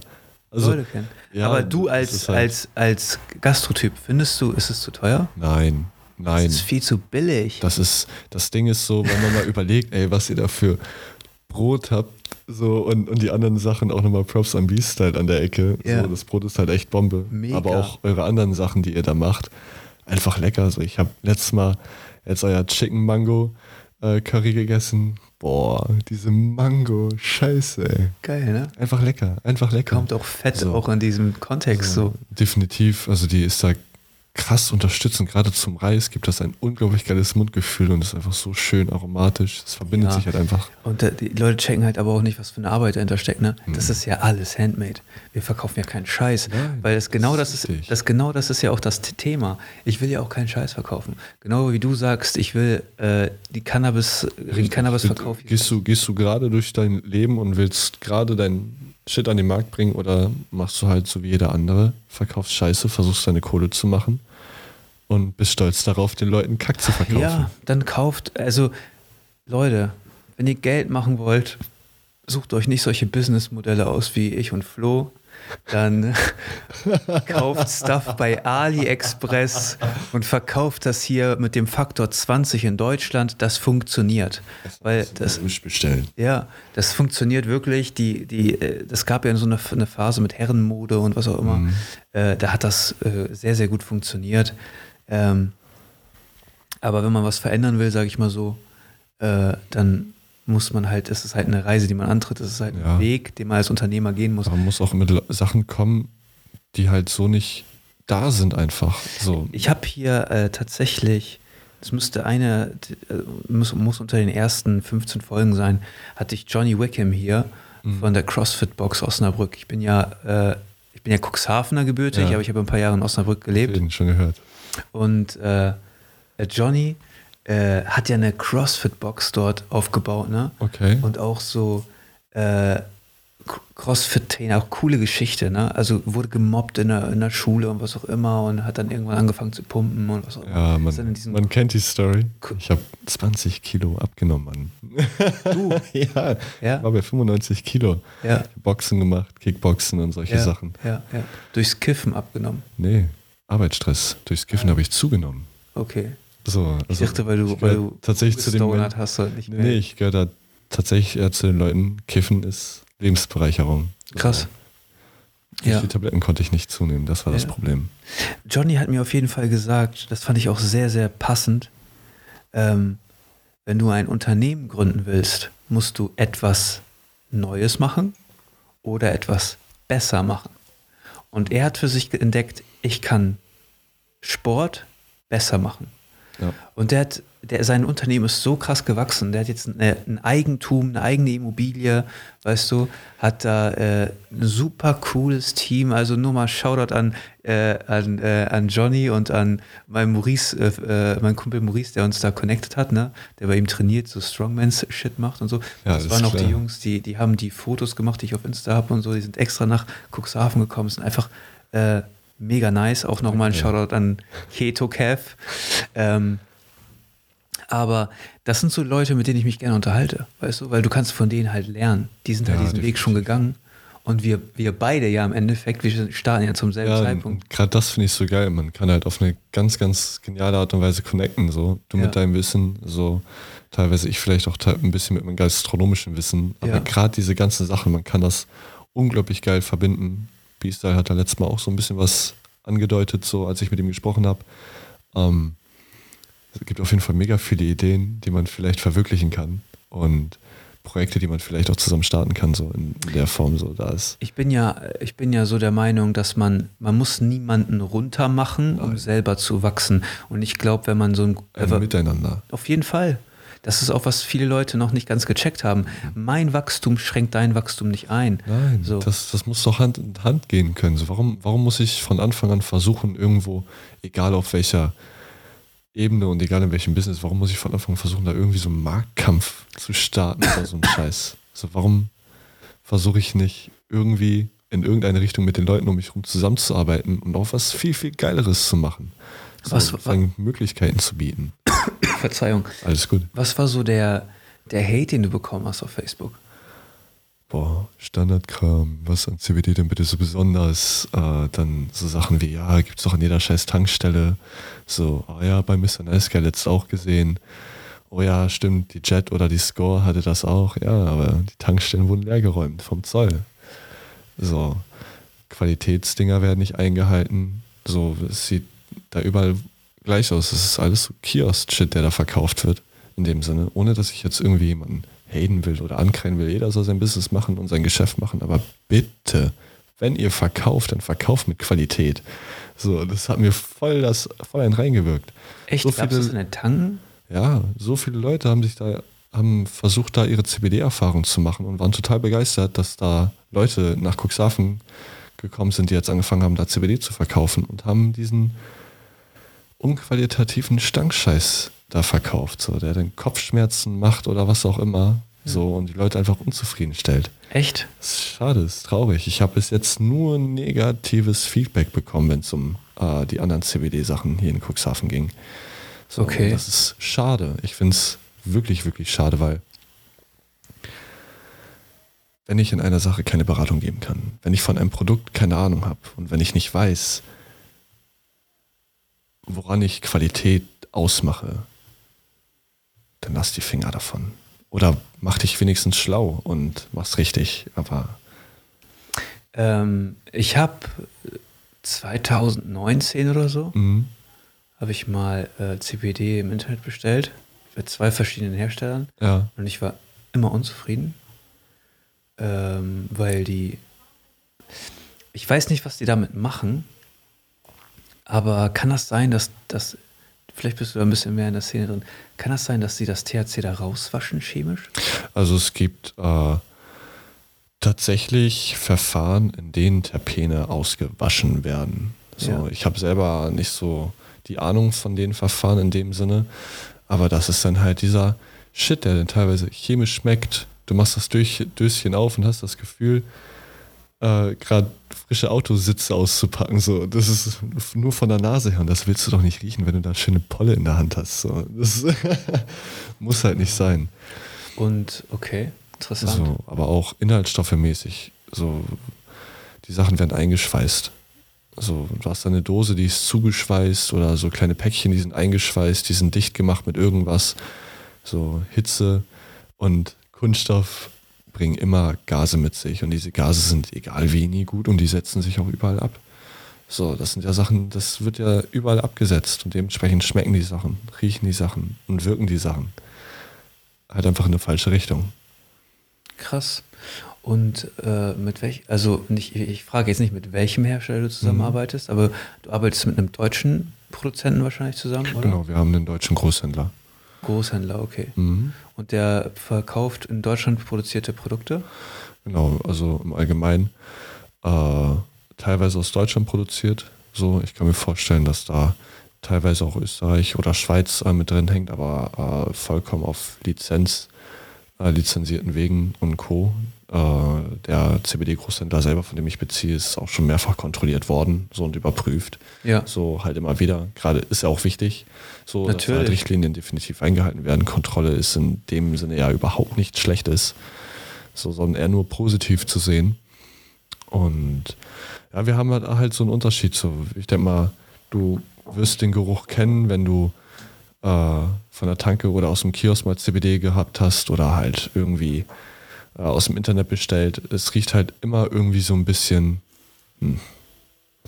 Also, Leute kennen. ja, Aber du als, halt- als, als Gastrotyp, findest du, ist es zu teuer? Nein, nein. Das ist viel zu billig. Das ist, das Ding ist so, wenn man mal überlegt, ey, was ihr da für Brot habt, so und, und die anderen Sachen auch nochmal Props am Beast halt an der Ecke. Ja. So, das Brot ist halt echt Bombe. Mega. Aber auch eure anderen Sachen, die ihr da macht, einfach lecker. So, ich habe letztes Mal jetzt euer Chicken Mango äh, Curry gegessen. Boah, diese Mango, scheiße, ey. Geil, ne? Einfach lecker, einfach lecker. Kommt auch fett So. auch in diesem Kontext so. Definitiv, also die ist da krass unterstützend. Gerade zum Reis gibt das ein unglaublich geiles Mundgefühl und ist einfach so schön aromatisch. Es verbindet Ja. sich halt einfach. Und äh, die Leute checken halt aber auch nicht, was für eine Arbeit dahinter steckt. Ne? Mhm. Das ist ja alles Handmade. Wir verkaufen ja keinen Scheiß. Nein, weil das genau das das ist ist, richtig. das genau das ist ja auch das Thema. Ich will ja auch keinen Scheiß verkaufen. Genau wie du sagst, ich will äh, die Cannabis, den Cannabisverkauf. Gehst du, gehst du gerade durch dein Leben und willst gerade dein Shit an den Markt bringen oder machst du halt so wie jeder andere, verkaufst Scheiße, versuchst deine Kohle zu machen und bist stolz darauf, den Leuten Kack zu verkaufen. Ja, dann kauft, also Leute, wenn ihr Geld machen wollt, sucht euch nicht solche Businessmodelle aus wie ich und Flo. Dann kauft Stuff bei AliExpress und verkauft das hier mit dem Faktor 20 in Deutschland. Das funktioniert. Weil das, bestellen. ja, das funktioniert wirklich. Die, die, äh, das gab ja so eine, eine Phase mit Herrenmode und was auch immer. Äh, da hat das äh, sehr, sehr gut funktioniert. Ähm, aber wenn man was verändern will, sage ich mal so, äh, dann muss man halt, es ist halt eine Reise, die man antritt, es ist halt Ja. ein Weg, den man als Unternehmer gehen muss. Man muss auch mit Sachen kommen, die halt so nicht da sind einfach. So. Ich habe hier äh, tatsächlich, das müsste eine, äh, muss, muss unter den ersten 15 Folgen sein, hatte ich Johnny Wickham hier Mhm. von der CrossFit Box Osnabrück. Ich bin ja, äh, ich bin ja Cuxhavener gebürtig, Ja. aber ich habe ein paar Jahre in Osnabrück gelebt. Den schon gehört. Und äh, Johnny äh, hat ja eine CrossFit-Box dort aufgebaut, ne? Okay. Und auch so äh, CrossFit-Trainer, auch coole Geschichte, ne? Also wurde gemobbt in der, in der Schule und was auch immer und hat dann irgendwann angefangen zu pumpen und was auch immer. Ja, man, man kennt die Story. Ich habe 20 Kilo abgenommen, Mann. Du? ja, Ja. ich war bei 95 Kilo. Ja. Boxen gemacht, Kickboxen und solche ja, Sachen. Ja, ja. Durchs Kiffen abgenommen. Nee, Arbeitsstress. Durchs Kiffen habe ich zugenommen. Okay. So, Ich also dachte, weil du, ich weil du tatsächlich zu den Donut hast du nicht mehr. nee, ich gehöre da tatsächlich eher zu den Leuten, Kiffen ist Lebensbereicherung. Krass. Durch Ja. die Tabletten konnte ich nicht zunehmen, das war das Ja. Problem. Johnny hat mir auf jeden Fall gesagt, das fand ich auch sehr, sehr passend. Ähm, wenn du ein Unternehmen gründen willst, musst du etwas Neues machen oder etwas besser machen. Und er hat für sich entdeckt, ich kann Sport besser machen. Ja. Und der hat, der, sein Unternehmen ist so krass gewachsen. Der hat jetzt eine, ein Eigentum, eine eigene Immobilie, weißt du, hat da äh, ein super cooles Team. Also nur mal Shoutout an, äh, an, äh, an Johnny und an meinen Maurice, äh, äh, mein Kumpel Maurice, der uns da connected hat, ne? der bei ihm trainiert, so Strongmans-Shit macht und so. Ja, das das waren auch die. Jungs, die, die haben die Fotos gemacht, die ich auf Insta habe und so. Die sind extra nach Cuxhaven gekommen, sind einfach äh, mega nice. Auch nochmal ein Okay. Shoutout an Keto Kev. Ähm, aber das sind so Leute, mit denen ich mich gerne unterhalte, weißt du, weil du kannst von denen halt lernen. Die sind halt Ja, diesen Weg schon definitiv. gegangen Und wir, wir beide ja im Endeffekt, wir starten ja zum selben Ja, Zeitpunkt. gerade das finde ich so geil. Man kann halt auf eine ganz, ganz geniale Art und Weise connecten. So. Du Ja. mit deinem Wissen, so teilweise ich vielleicht auch ein bisschen mit meinem gastronomischen Wissen. Aber gerade diese ganzen Sachen, man kann das unglaublich geil verbinden. Beastyle hat da letztes Mal auch so ein bisschen was angedeutet, so als ich mit ihm gesprochen habe. Ähm, es gibt auf jeden Fall mega viele Ideen, die man vielleicht verwirklichen kann. Und Projekte, die man vielleicht auch zusammen starten kann, so in, der Form. So, da ist Ich bin ja, ich bin ja so der Meinung, dass man, man muss niemanden runter machen, um Nein. selber zu wachsen. Und ich glaube, wenn man so ein, ein äh, Miteinander. auf jeden Fall. Das ist auch, was viele Leute noch nicht ganz gecheckt haben. Mein Wachstum schränkt dein Wachstum nicht ein. Nein, So. das, das muss doch Hand in Hand gehen können. So, warum, warum muss ich von Anfang an versuchen, irgendwo, egal auf welcher Ebene und egal in welchem Business, warum muss ich von Anfang an versuchen, da irgendwie so einen Marktkampf zu starten oder so einen Scheiß? So, warum versuche ich nicht irgendwie in irgendeine Richtung mit den Leuten um mich herum zusammenzuarbeiten und auch was viel, viel Geileres zu machen? So, Was- sozusagen Möglichkeiten zu bieten. Verzeihung. Alles gut. Was war so der, der Hate, den du bekommen hast auf Facebook? boah, Standardkram, was an CBD denn bitte so besonders? Äh, dann so Sachen wie, ja, gibt's doch an jeder scheiß Tankstelle. So, oh ja, bei Mr. Nice Guy letztes auch gesehen. Oh ja, stimmt, die Jet oder die Score hatte das auch. Ja, aber die Tankstellen wurden leergeräumt vom Zoll. So, Qualitätsdinger werden nicht eingehalten. So, es sieht da überall gleich aus. Es ist alles so Kiosk-Shit, der da verkauft wird. In dem Sinne. Ohne, dass ich jetzt irgendwie jemanden haten will oder ankreien will. Jeder soll sein Business machen und sein Geschäft machen. Aber bitte, wenn ihr verkauft, dann verkauft mit Qualität. So, das hat mir voll das, voll ein reingewirkt. Echt? So Gab's das in den Tanken? Ja, so viele Leute haben sich da, haben versucht, da ihre CBD-Erfahrung zu machen und waren total begeistert, dass da Leute nach Cuxhaven gekommen sind, die jetzt angefangen haben, da CBD zu verkaufen und haben diesen unqualitativen Stankscheiß da verkauft, so, der dann Kopfschmerzen macht oder was auch immer, so, und die Leute einfach unzufrieden stellt. Echt? Das ist schade, das ist traurig. Ich habe bis jetzt nur negatives Feedback bekommen, wenn es um äh, die anderen CBD-Sachen hier in Cuxhaven ging. So, Okay. Das ist schade. Ich finde es wirklich, wirklich schade, weil wenn ich in einer Sache keine Beratung geben kann, wenn ich von einem Produkt keine Ahnung habe und wenn ich nicht weiß, woran ich Qualität ausmache, dann lass die Finger davon. Oder mach dich wenigstens schlau und mach's richtig. Aber Ähm, ich habe 2019 oder so, mhm. habe ich mal äh, CBD im Internet bestellt. Bei zwei verschiedenen Herstellern. ja, Und ich war immer unzufrieden, ähm, weil die, ich weiß nicht, was die damit machen, aber kann das sein, dass das, vielleicht bist du da ein bisschen mehr in der Szene drin, kann das sein, dass sie das THC da rauswaschen chemisch? also es gibt äh, tatsächlich Verfahren, in denen Terpene ausgewaschen werden. So, Ja. Ich habe selber nicht so die Ahnung von den Verfahren in dem Sinne, aber das ist dann halt dieser Shit, der dann teilweise chemisch schmeckt. Du machst das Döschen auf und hast das Gefühl, äh, gerade frische Autositze auszupacken. So, das ist nur von der Nase her und das willst du doch nicht riechen, wenn du da schöne Polle in der Hand hast. So, das muss halt nicht sein. Und okay, interessant. So, aber auch inhaltsstoffemäßig. So, die Sachen werden eingeschweißt. So, du hast da eine Dose, die ist zugeschweißt oder so kleine Päckchen, die sind eingeschweißt, die sind dicht gemacht mit irgendwas. So Hitze und Kunststoff bringen immer Gase mit sich und diese Gase sind egal wie nie gut und die setzen sich auch überall ab. So, das sind ja Sachen, das wird ja überall abgesetzt und dementsprechend schmecken die Sachen, riechen die Sachen und wirken die Sachen. Halt einfach in eine falsche Richtung. Krass. Und äh, mit welch, also nicht, ich frage jetzt nicht, mit welchem Hersteller du zusammenarbeitest, aber du arbeitest mit einem deutschen Produzenten wahrscheinlich zusammen, oder? Genau, wir haben einen deutschen Großhändler. Großhändler, okay. Mhm. Und der verkauft in Deutschland produzierte Produkte? Genau, also im Allgemeinen äh, teilweise aus Deutschland produziert. So, ich kann mir vorstellen, dass da teilweise auch Österreich oder Schweiz äh, mit drin hängt, aber äh, vollkommen auf Lizenz, äh, lizenzierten Wegen und Co. Äh, der CBD-Großhändler selber, von dem ich beziehe, ist auch schon mehrfach kontrolliert worden so und überprüft. Ja. So halt immer wieder. Gerade ist ja auch wichtig, so dass Natürlich. halt Richtlinien definitiv eingehalten werden. Kontrolle ist in dem Sinne ja überhaupt nichts Schlechtes, so, sondern eher nur positiv zu sehen. Und ja, wir haben halt, halt so einen Unterschied. So, ich denke mal, du wirst den Geruch kennen, wenn du äh, von der Tanke oder aus dem Kiosk mal CBD gehabt hast oder halt irgendwie aus dem Internet bestellt. Es riecht halt immer irgendwie so ein bisschen. Hm,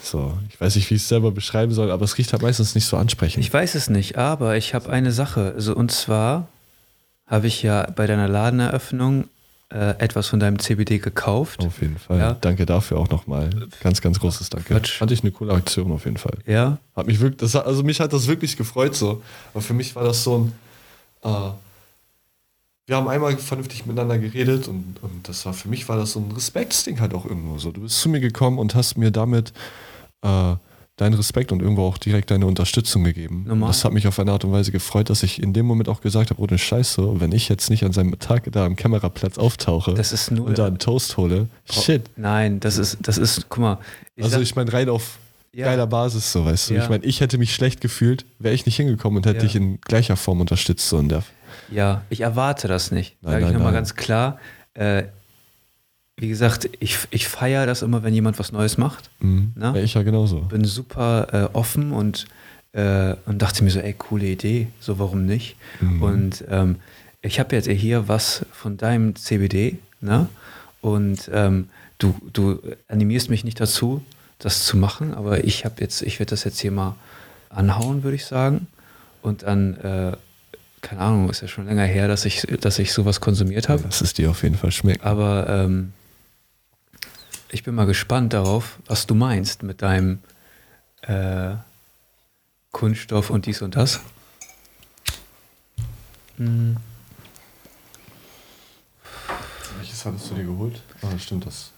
so, ich weiß nicht, wie ich es selber beschreiben soll, aber es riecht halt meistens nicht so ansprechend. Ich weiß es nicht, aber ich habe eine Sache. Also, und zwar habe ich ja bei deiner Ladeneröffnung äh, etwas von deinem CBD gekauft. Auf jeden Fall. Ja. Danke dafür auch nochmal. Ganz, ganz großes Danke. Quatsch. Fand ich eine coole Aktion auf jeden Fall. Ja, Hat mich wirklich, das, also mich hat das wirklich gefreut so. Aber für mich war das so ein. Äh, wir haben einmal vernünftig miteinander geredet und, und das war für mich war das so ein Respektsding halt auch irgendwo so. Du bist zu mir gekommen und hast mir damit äh, deinen Respekt und irgendwo auch direkt deine Unterstützung gegeben. Normal. Das hat mich auf eine Art und Weise gefreut, dass ich in dem Moment auch gesagt habe, ohne Scheiße, wenn ich jetzt nicht an seinem Tag da am Kameraplatz auftauche null. und da einen Toast hole, shit. Nein, das ist, das ist, guck mal. Ich Also sag- ich meine rein auf Ja. geiler Basis, so weißt du. Ja. Ich meine, ich hätte mich schlecht gefühlt, wäre ich nicht hingekommen und hätte Ja. dich in gleicher Form unterstützt. So in der Ja, ich erwarte das nicht. Sage ich nochmal ganz klar. Äh, wie gesagt, ich, ich feiere das immer, wenn jemand was Neues macht. mhm. Na? ja, ich ja genauso. Bin super äh, offen und, äh, und dachte mir so, ey, coole Idee, so warum nicht? Mhm. Und ähm, ich habe jetzt hier was von deinem CBD, ne? Und ähm, du, du animierst mich nicht dazu, das zu machen, aber ich habe jetzt, ich werde das jetzt hier mal anhauen, würde ich sagen. Und dann, äh, keine Ahnung, ist ja schon länger her, dass ich, dass ich sowas konsumiert habe. Dass es dir auf jeden Fall schmeckt. Aber ähm, ich bin mal gespannt darauf, was du meinst mit deinem äh, Kunststoff und dies und das. Hm, Welches hattest du dir geholt? Ah, stimmt das.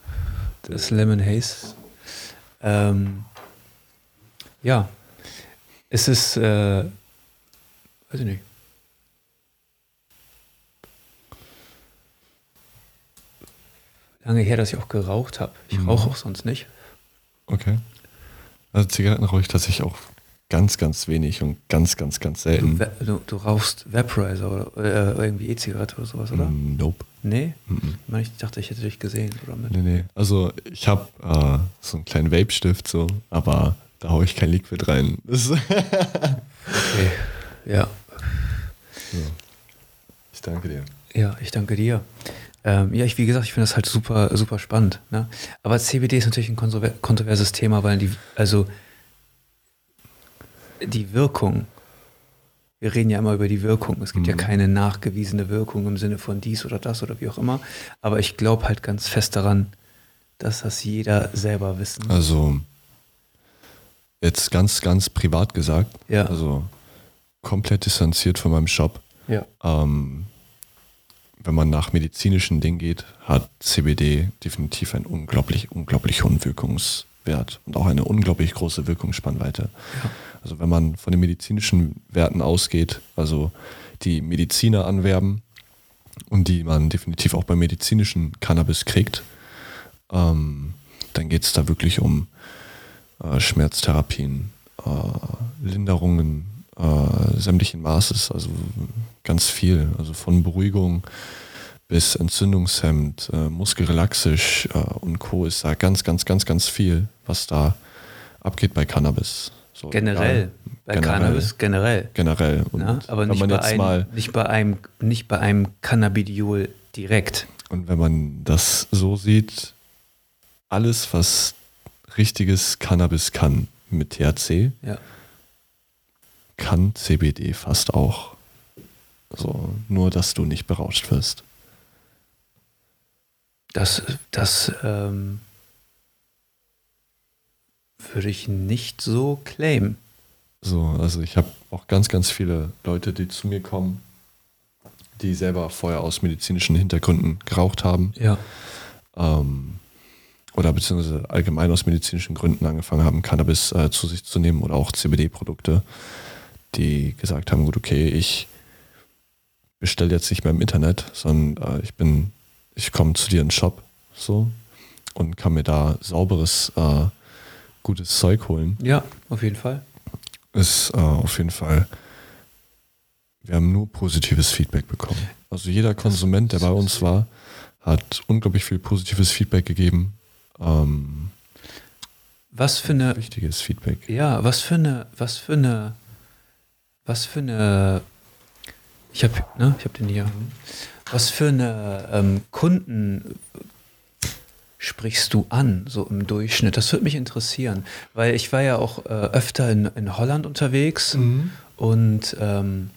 Das Lemon Haze. Ähm, ja, es ist, äh, weiß ich nicht. Lange her, dass ich auch geraucht habe. Ich Mhm. rauche auch sonst nicht. Okay. Also Zigaretten rauche ich tatsächlich auch ganz, ganz wenig und ganz, ganz, ganz selten. Du, du, du rauchst Vaporizer oder äh, irgendwie E-Zigarette oder sowas, oder? Mm, Nope. Nee? Ich meine, ich dachte, ich hätte dich gesehen. Oder mit. Nee, nee. Also ich habe äh, so einen kleinen Vape-Stift so, aber da haue ich kein Liquid rein. Okay. Ja. ich danke dir. Ja, ich danke dir. Ähm, ja, ich, wie gesagt, ich finde das halt super, super spannend. Ne? Aber CBD ist natürlich ein kontrover kontroverses Thema, weil die, also die Wirkung, wir reden ja immer über die Wirkung. Es gibt ja Mhm. keine nachgewiesene Wirkung im Sinne von dies oder das oder wie auch immer. Aber ich glaube halt ganz fest daran, dass das jeder selber wissen. Also jetzt ganz, ganz privat gesagt, Ja. also komplett distanziert von meinem Shop. Ja. Ähm, wenn man nach medizinischen Dingen geht, hat CBD definitiv einen unglaublich, unglaublich hohen Wirkungswert und auch eine unglaublich große Wirkungsspannweite. Also wenn man von den medizinischen Werten ausgeht, also die Mediziner anwerben und die man definitiv auch beim medizinischen Cannabis kriegt, ähm, dann geht es da wirklich um äh, Schmerztherapien, äh, Linderungen äh, sämtlichen Maßes, also ganz viel, also von Beruhigung bis Entzündungshemd, äh, Muskelrelaxisch äh, und Co. ist da ganz, ganz, ganz, ganz viel, was da abgeht bei Cannabis. So, Generell. ja, Bei generell. Cannabis generell. Generell. Ne? Aber nicht bei, einem, mal nicht, bei einem, nicht bei einem Cannabidiol direkt. Und wenn man das so sieht, alles, was richtiges Cannabis kann mit THC, Ja. kann CBD fast auch. So, nur dass du nicht berauscht wirst. Das, das ähm, würde ich nicht so claimen. So, also ich habe auch ganz, ganz viele Leute, die zu mir kommen, die selber vorher aus medizinischen Hintergründen geraucht haben Ja. ähm, oder beziehungsweise allgemein aus medizinischen Gründen angefangen haben, Cannabis äh, zu sich zu nehmen oder auch CBD-Produkte, die gesagt haben, gut, okay, ich bestelle jetzt nicht mehr im Internet, sondern äh, ich bin, ich komme zu dir in den Shop so und kann mir da sauberes, äh, gutes Zeug holen. Ja, auf jeden Fall. Ist äh, auf jeden Fall, wir haben nur positives Feedback bekommen. Also jeder Konsument, der bei uns war, hat unglaublich viel positives Feedback gegeben. Ähm, Was für eine, wichtiges Feedback. ja, was für eine, was für eine, was für eine, ich habe, ne, ich habe den hier. Was für eine ähm, Kunden sprichst du an, so im Durchschnitt? Das würde mich interessieren, weil ich war ja auch äh, öfter in, in Holland unterwegs und ähm,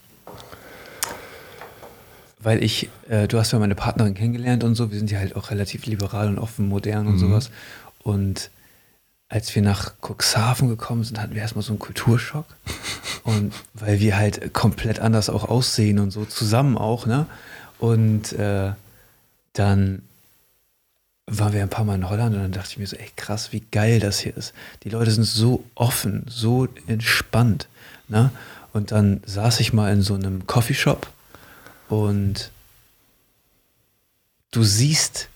weil ich, äh, du hast ja meine Partnerin kennengelernt und so, wir sind ja halt auch relativ liberal und offen, modern und sowas. Und als wir nach Cuxhaven gekommen sind, hatten wir erstmal so einen Kulturschock. Und weil wir halt komplett anders auch aussehen und so zusammen auch, ne? Und äh, dann waren wir ein paar Mal in Holland und dann dachte ich mir so, ey krass, wie geil das hier ist. Die Leute sind so offen, so entspannt. Ne? Und dann saß ich mal in so einem Coffeeshop und du siehst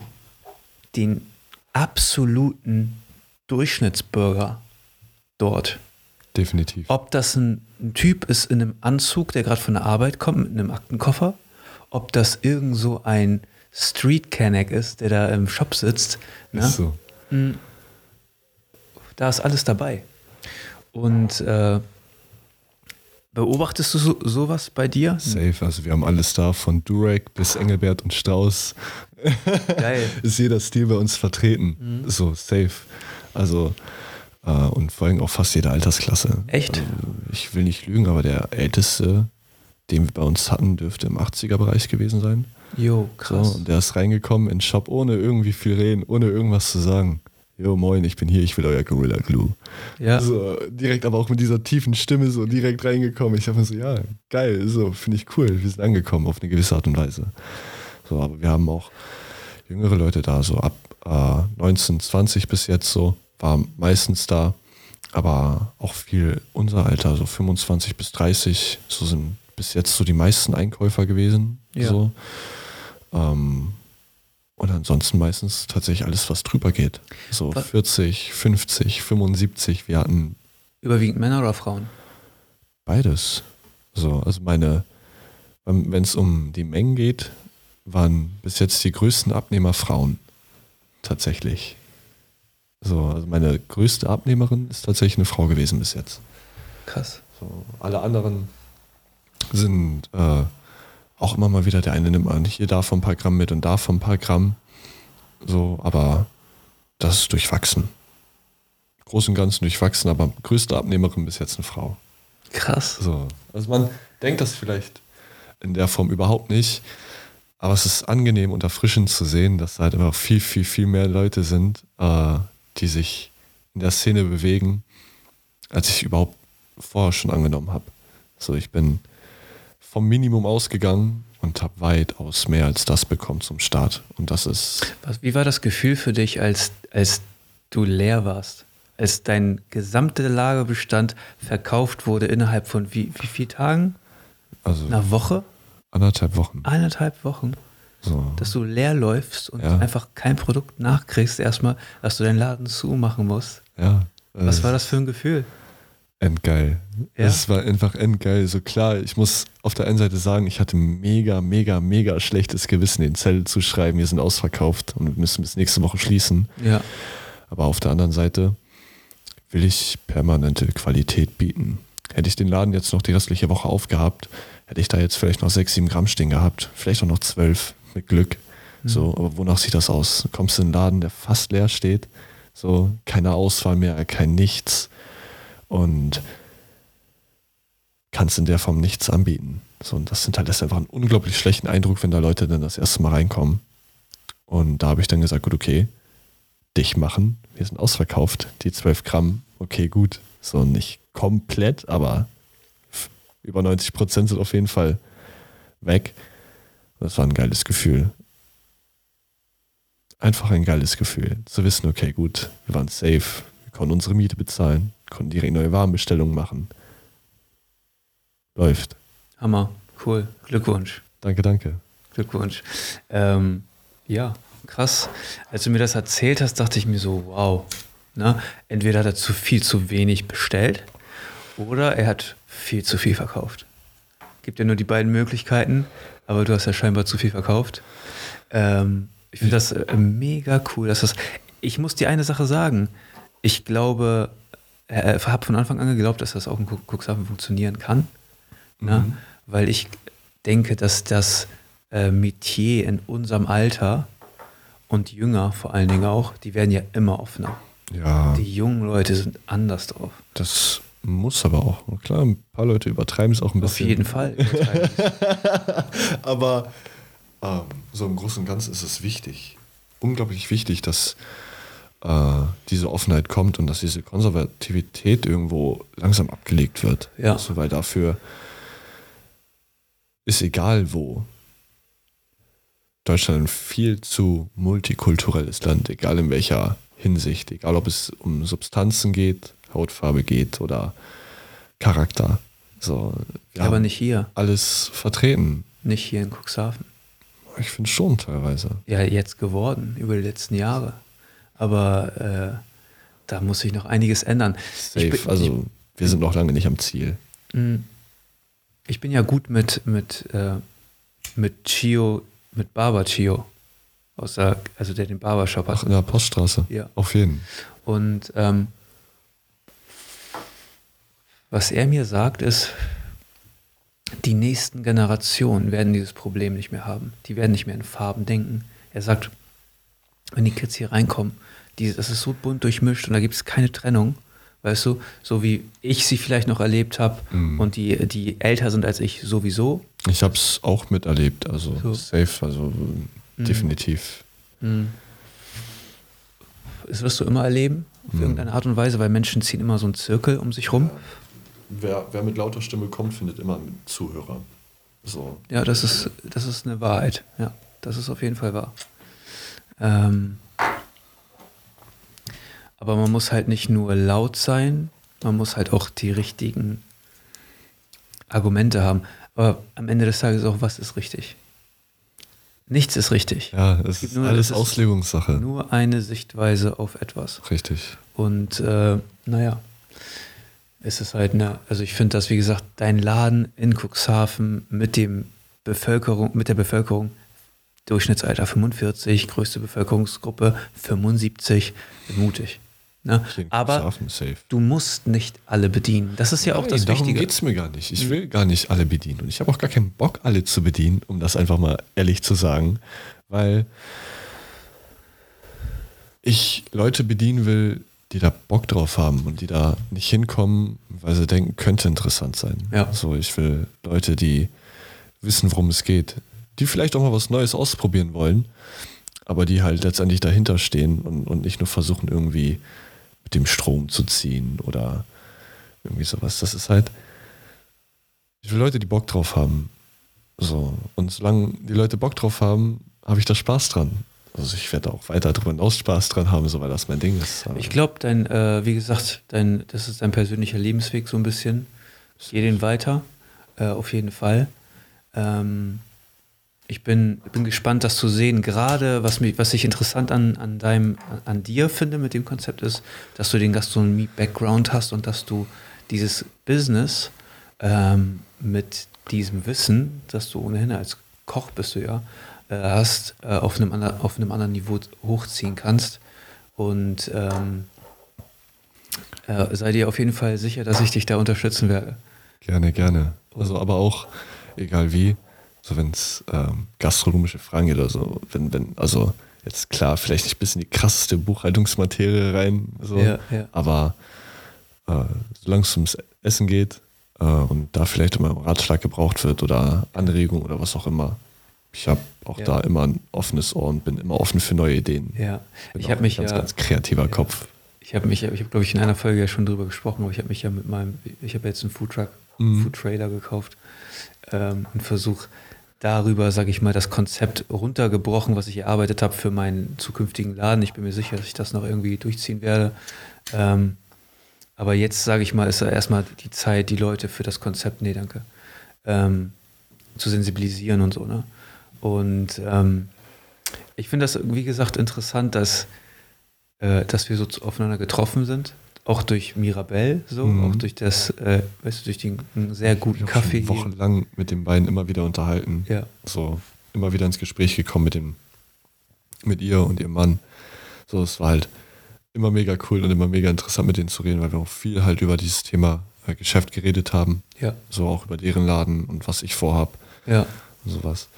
den absoluten Durchschnittsbürger dort. Definitiv. Ob das ein, ein Typ ist in einem Anzug, der gerade von der Arbeit kommt mit einem Aktenkoffer, ob das irgend so ein Street Canic ist, der da im Shop sitzt, ne? Ist so. da ist alles dabei. Und äh, beobachtest du so, sowas bei dir? Safe. Also wir haben alles da, von Durek bis Engelbert und Strauß. Geil. ist jeder Stil bei uns vertreten. So, safe. Also, äh, und vor allem auch fast jede Altersklasse. Echt? Also, ich will nicht lügen, aber der älteste, den wir bei uns hatten, dürfte im 80er-Bereich gewesen sein. Jo, So, krass. und der ist reingekommen in den Shop, ohne irgendwie viel reden, ohne irgendwas zu sagen. Jo, moin, ich bin hier, ich will euer Gorilla Glue. ja. So, direkt aber auch mit dieser tiefen Stimme so direkt reingekommen. Ich habe mir so, ja, geil, so, finde ich cool. Wir sind angekommen auf eine gewisse Art und Weise. So, aber wir haben auch jüngere Leute da, so ab äh, 19, 20 bis jetzt so, war meistens da, aber auch viel unser Alter, so 25 bis 30, so sind bis jetzt so die meisten Einkäufer gewesen. Ja. So. Ähm, und ansonsten meistens tatsächlich alles, was drüber geht. So Wa- 40, 50, 75. Wir hatten Überwiegend Männer oder Frauen? beides. So, also meine, wenn es um die Mengen geht, waren bis jetzt die größten Abnehmer Frauen. Tatsächlich. So, also meine größte Abnehmerin ist tatsächlich eine Frau gewesen bis jetzt. Krass. So, alle anderen sind äh, auch immer mal wieder, der eine nimmt man hier davon ein paar Gramm mit und davon ein paar Gramm. So, aber das ist durchwachsen. Im Großen und Ganzen durchwachsen, aber größte Abnehmerin bis jetzt eine Frau. Krass. So. Also man denkt das vielleicht in der Form überhaupt nicht, aber es ist angenehm und erfrischend zu sehen, dass da halt einfach viel, viel, viel mehr Leute sind, äh, die sich in der Szene bewegen, als ich überhaupt vorher schon angenommen habe. So, ich bin vom Minimum ausgegangen und habe weitaus mehr als das bekommen zum Start. Und das ist Was, wie war das Gefühl für dich, als, als du leer warst? Als dein gesamter Lagerbestand verkauft wurde innerhalb von wie, wie vielen Tagen? also Einer Woche? Anderthalb Wochen. Eineinhalb Wochen? So. Dass du leer läufst und Ja. einfach kein Produkt nachkriegst, erstmal, dass du deinen Laden zumachen musst. Ja. Was war das für ein Gefühl? Endgeil. Ja? Es war einfach endgeil. So klar, ich muss auf der einen Seite sagen, ich hatte mega, mega, mega schlechtes Gewissen, den Zettel zu schreiben, wir sind ausverkauft und wir müssen bis nächste Woche schließen. Ja. Aber auf der anderen Seite will ich permanente Qualität bieten. Hätte ich den Laden jetzt noch die restliche Woche aufgehabt, hätte ich da jetzt vielleicht noch 6, 7 Gramm stehen gehabt. Vielleicht auch noch 12 mit Glück. So, aber wonach sieht das aus? Du kommst in einen Laden, der fast leer steht. So, keine Auswahl mehr, kein Nichts. Und kannst in der Form nichts anbieten. So, und das hinterlässt einfach einen unglaublich schlechten Eindruck, wenn da Leute dann das erste Mal reinkommen. Und da habe ich dann gesagt, gut, okay, dich machen. Wir sind ausverkauft. Die 12 Gramm, okay, gut. So nicht komplett, aber über 90 Prozent sind auf jeden Fall weg. Das war ein geiles Gefühl. Einfach ein geiles Gefühl. Zu wissen, okay, gut, wir waren safe. Wir konnten unsere Miete bezahlen, konnten direkt neue Warenbestellungen machen. Läuft. Hammer. Cool. Glückwunsch. Danke, danke. Glückwunsch. Ähm, ja, krass. Als du mir das erzählt hast, dachte ich mir so, wow. Ne? Entweder hat er zu viel zu wenig bestellt oder er hat viel zu viel verkauft. Gibt ja nur die beiden Möglichkeiten, aber du hast ja scheinbar zu viel verkauft. Ähm, ich finde das äh, mega cool, dass das. ich muss dir eine Sache sagen. Ich glaube, äh, habe von Anfang an geglaubt, dass das auch in Cuxhaven funktionieren kann. Ne? Mhm. Weil ich denke, dass das äh, Metier in unserem Alter und jünger vor allen Dingen auch, die werden ja immer offener. Ja, Die jungen Leute sind anders drauf. das muss aber auch. Klar, ein paar Leute übertreiben es auch ein Auf bisschen. jeden Fall. Aber ähm, so im Großen und Ganzen ist es wichtig, unglaublich wichtig, dass äh, diese Offenheit kommt und dass diese Konservativität irgendwo langsam abgelegt wird. Ja. Also, weil dafür ist egal wo. Deutschland ein viel zu multikulturelles Land, egal in welcher Hinsicht, egal ob es um Substanzen geht, Hautfarbe geht oder Charakter. So, wir Aber nicht hier. alles vertreten. Nicht hier in Cuxhaven. Ich finde schon teilweise. Ja, jetzt geworden, über die letzten Jahre. Aber äh, da muss sich noch einiges ändern. Safe. Bin, also wir sind noch lange nicht am Ziel. ich, mh, ich bin ja gut mit, mit, äh, mit Chio, mit Barber Chio. Aus der, also der den Barbershop Ach, hat. in der Poststraße. Ja. Auf jeden. Und ähm, was er mir sagt, ist, die nächsten Generationen werden dieses Problem nicht mehr haben. Die werden nicht mehr in Farben denken. Er sagt, wenn die Kids hier reinkommen, die, das ist so bunt durchmischt und da gibt es keine Trennung. Weißt du, so wie ich sie vielleicht noch erlebt habe Mhm. und die, die älter sind als ich sowieso. Ich habe es auch miterlebt. Also So. safe, also definitiv. Das wirst du immer erleben, auf irgendeine Art und Weise, weil Menschen ziehen immer so einen Zirkel um sich rum. Wer, wer mit lauter Stimme kommt, findet immer einen Zuhörer. So. Ja, das ist, das ist eine Wahrheit. Ja, das ist auf jeden Fall wahr. Ähm, aber man muss halt nicht nur laut sein, man muss halt auch die richtigen Argumente haben. Aber am Ende des Tages auch, was ist richtig? Nichts ist richtig. Ja, es gibt ist nur- alles es ist Auslegungssache. Nur eine Sichtweise auf etwas. Richtig. Und äh, naja, es ist halt eine, also ich finde das, wie gesagt, dein Laden in Cuxhaven mit dem Bevölkerung, mit der Bevölkerung, Durchschnittsalter 45, größte Bevölkerungsgruppe 75, mutig. Ne? Aber du musst nicht alle bedienen. Das ist ja auch Nein, das darum Wichtige. geht es mir gar nicht. Ich will gar nicht alle bedienen. Und ich habe auch gar keinen Bock, alle zu bedienen, um das einfach mal ehrlich zu sagen. Weil ich Leute bedienen will, die da Bock drauf haben und die da nicht hinkommen, weil sie denken, könnte interessant sein. Ja. So, ich will Leute, die wissen, worum es geht. Die vielleicht auch mal was Neues ausprobieren wollen, aber die halt letztendlich dahinter stehen und, und nicht nur versuchen, irgendwie mit dem Strom zu ziehen oder irgendwie sowas. Das ist halt. Ich will Leute, die Bock drauf haben. So. Und solange die Leute Bock drauf haben, habe ich da Spaß dran. Also ich werde auch weiter darüber hinaus Spaß dran haben, so weil das mein Ding ist. Ich glaube, dein, äh, wie gesagt, dein, das ist dein persönlicher Lebensweg so ein bisschen. Geh den weiter, äh, auf jeden Fall. Ähm, ich bin, bin gespannt, das zu sehen. Gerade was, mich, was ich interessant an, an, deinem, an dir finde mit dem Konzept ist, dass du den Gastronomie-Background hast und dass du dieses Business ähm, mit diesem Wissen, das du ohnehin als Koch bist du ja, hast, äh, auf, einem ander, auf einem anderen Niveau hochziehen kannst. Und ähm, äh, sei dir auf jeden Fall sicher, dass ich dich da unterstützen werde. Gerne, gerne. Also aber auch, egal wie, so wenn es ähm, gastronomische Fragen geht oder so, wenn, wenn, also jetzt klar, vielleicht nicht bis in die krasseste Buchhaltungsmaterie rein, so, Ja, ja. aber äh, solange es ums Essen geht äh, und da vielleicht immer Ratschlag gebraucht wird oder Anregung oder was auch immer, ich habe auch Ja. da immer ein offenes Ohr und bin immer offen für neue Ideen. Ja, Bin ich habe mich ganz, ja, ganz kreativer ja. Kopf. ich habe mich, ich habe glaube ich in einer Folge ja schon drüber gesprochen, aber ich habe mich ja mit meinem, ich habe jetzt einen Foodtruck, Mhm. Food Trailer gekauft ähm, und versuche darüber, sage ich mal, das Konzept runtergebrochen, was ich erarbeitet habe für meinen zukünftigen Laden. Ich bin mir sicher, dass ich das noch irgendwie durchziehen werde. Ähm, aber jetzt, sage ich mal, ist ja erstmal die Zeit, die Leute für das Konzept, nee, danke, ähm, zu sensibilisieren und so. Ne? Und ähm, ich finde das, wie gesagt, interessant, dass, äh, dass wir so aufeinander getroffen sind. Auch durch Mirabelle, so, Mhm. auch durch das, äh, weißt du, durch den sehr guten Ich habe Kaffee. wochenlang mit den beiden immer wieder unterhalten. Ja. So immer wieder ins Gespräch gekommen mit dem, mit ihr und ihrem Mann. So, es war halt immer mega cool und immer mega interessant mit denen zu reden, weil wir auch viel halt über dieses Thema äh, Geschäft geredet haben. Ja. So auch über deren Laden und was ich vorhab Ja. und sowas.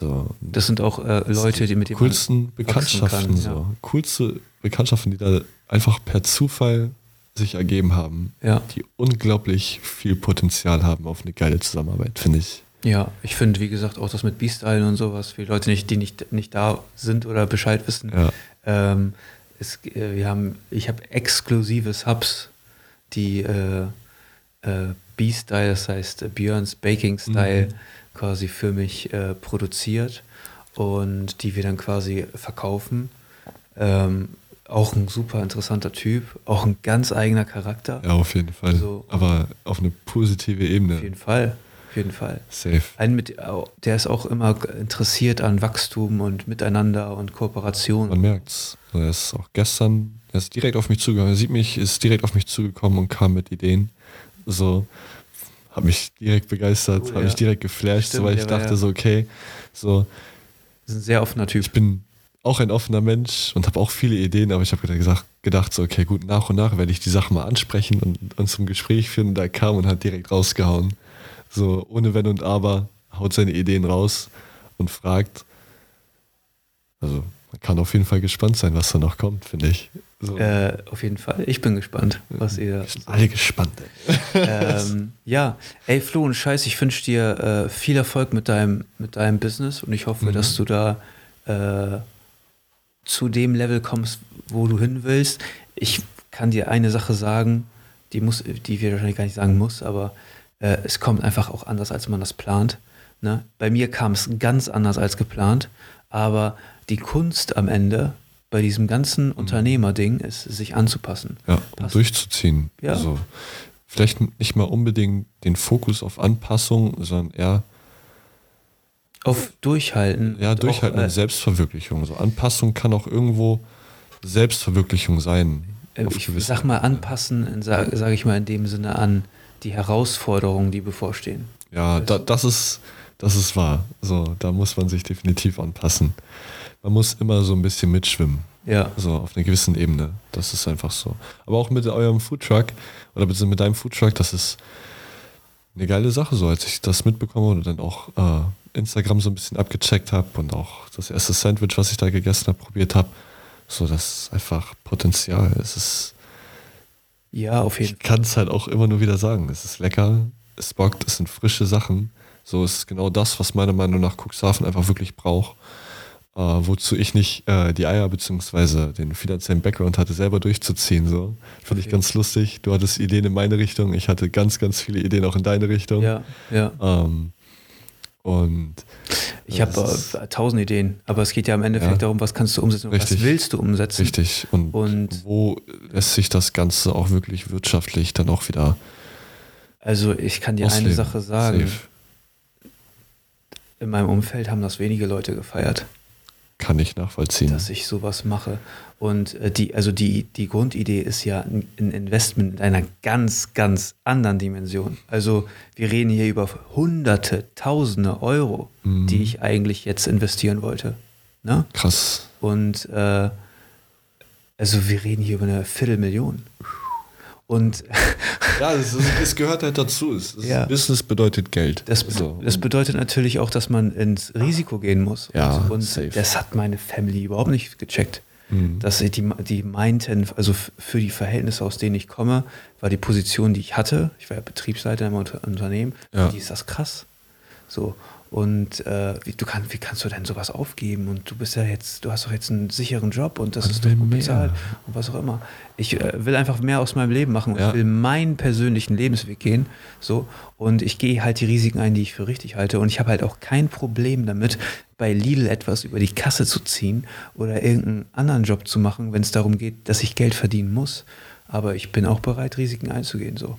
So, Das sind auch äh, Leute, die mit dem coolsten Bekanntschaften, kann, so. ja. Coolste Bekanntschaften, die da einfach per Zufall sich ergeben haben, Ja. die unglaublich viel Potenzial haben auf eine geile Zusammenarbeit, finde ich. Ja, ich finde, wie gesagt, auch das mit B-Style und sowas, für Leute, nicht, die nicht, nicht da sind oder Bescheid wissen. Ja. Ähm, es, äh, wir haben, ich habe exklusive Subs, die äh, äh, B-Style, das heißt äh, Björns Baking Style, Mhm. Quasi für mich äh, produziert und die wir dann quasi verkaufen. Ähm, auch ein super interessanter Typ, auch ein ganz eigener Charakter. Ja, auf jeden Fall. So. Aber auf eine positive Ebene. Auf jeden Fall, auf jeden Fall. Safe. Ein mit, der ist auch immer interessiert an Wachstum und Miteinander und Kooperation. Man merkt's. So, Er ist auch gestern, er ist direkt auf mich zugekommen. Er sieht mich, ist direkt auf mich zugekommen und kam mit Ideen. So, hat mich direkt begeistert, Cool, hat ja. mich direkt geflasht, Stimmt, so, weil ich dachte ja- so, okay, so, ist ein sehr offener Typ. ich bin auch ein offener Mensch und habe auch viele Ideen, aber ich habe gesagt, gedacht, so, okay, gut, nach und nach werde ich die Sachen mal ansprechen und, und zum Gespräch führen. Und da kam und hat direkt rausgehauen. So, ohne Wenn und Aber, haut seine Ideen raus und fragt. Also, man kann auf jeden Fall gespannt sein, was da noch kommt, finde ich. So, Äh, auf jeden Fall. Ich bin gespannt, was ihr. wir sind alle gespannt. Ey. ähm, ja, ey Flo und Scheiß, ich wünsche dir äh, viel Erfolg mit deinem, mit deinem Business und ich hoffe, Mhm. dass du da äh, zu dem Level kommst, wo du hin willst. Ich kann dir eine Sache sagen, die muss, die wir wahrscheinlich gar nicht sagen muss, aber äh, es kommt einfach auch anders, als man das plant. Ne? Bei mir kam es ganz anders als geplant, aber die Kunst am Ende bei diesem ganzen Unternehmerding ist, sich anzupassen. Ja, und Passt. durchzuziehen. Ja. Also, vielleicht nicht mal unbedingt den Fokus auf Anpassung, sondern eher Auf Durchhalten. Ja, durchhalten auch, und äh, Selbstverwirklichung. So Anpassung kann auch irgendwo Selbstverwirklichung sein. Äh, ich sag mal anpassen, sage sag ich mal in dem Sinne an die Herausforderungen, die bevorstehen. Ja, da, das ist das ist wahr. So, da muss man sich definitiv anpassen. Man muss immer so ein bisschen mitschwimmen. Ja, So auf einer gewissen Ebene. Das ist einfach so. Aber auch mit eurem Foodtruck oder mit deinem Foodtruck, das ist eine geile Sache, so als ich das mitbekomme und dann auch äh, Instagram so ein bisschen abgecheckt habe und auch das erste Sandwich, was ich da gegessen habe, probiert habe. So, das ist einfach Potenzial. Es ist, ja, auf jeden ich kann es halt auch immer nur wieder sagen. Es ist lecker, es bockt, es sind frische Sachen. So es ist genau das, was meiner Meinung nach Cuxhaven einfach wirklich braucht. Äh, wozu ich nicht äh, die Eier bzw. den finanziellen Background hatte, selber durchzuziehen. So. Fand ich Okay. ganz lustig. Du hattest Ideen in meine Richtung, ich hatte ganz, ganz viele Ideen auch in deine Richtung. Ja, ja. Ähm, und Ich habe ist äh, tausend Ideen, aber es geht ja im Endeffekt Ja. darum, was kannst du umsetzen und was Richtig. willst du umsetzen. richtig. Und, Und- wo lässt sich das Ganze auch wirklich wirtschaftlich dann auch wieder Also ich kann dir ausleben? eine Sache sagen. Safe. In meinem Umfeld haben das wenige Leute gefeiert, Kann ich nachvollziehen. dass ich sowas mache. Und äh, die, also die, die Grundidee ist ja ein, ein Investment in einer ganz, ganz anderen Dimension. Also wir reden hier über Hunderte, Tausende Euro, Mhm. die ich eigentlich jetzt investieren wollte. Ne? Krass. Und äh, also wir reden hier über eine Viertelmillion. Und Ja, es, ist, es gehört halt dazu. Es, Ja. Business bedeutet Geld. das, So. das bedeutet natürlich auch, dass man ins Risiko gehen muss. Ja, und, und safe. das hat meine Family überhaupt nicht gecheckt. Mhm. Dass sie die, die meinten, also für die Verhältnisse, aus denen ich komme, war die Position, die ich hatte, ich war ja Betriebsleiter im Unter- Unternehmen, Ja. für die ist das krass. So. Und äh, wie, du kann, wie kannst du denn sowas aufgeben? Und du bist ja jetzt, du hast doch jetzt einen sicheren Job und das Man ist doch gut mehr. bezahlt und was auch immer. Ich äh, will einfach mehr aus meinem Leben machen und Ja. ich will meinen persönlichen Lebensweg gehen. So. Und ich gehe halt die Risiken ein, die ich für richtig halte. Und ich habe halt auch kein Problem damit, bei Lidl etwas über die Kasse zu ziehen oder irgendeinen anderen Job zu machen, wenn es darum geht, dass ich Geld verdienen muss. Aber ich bin auch bereit, Risiken einzugehen. So.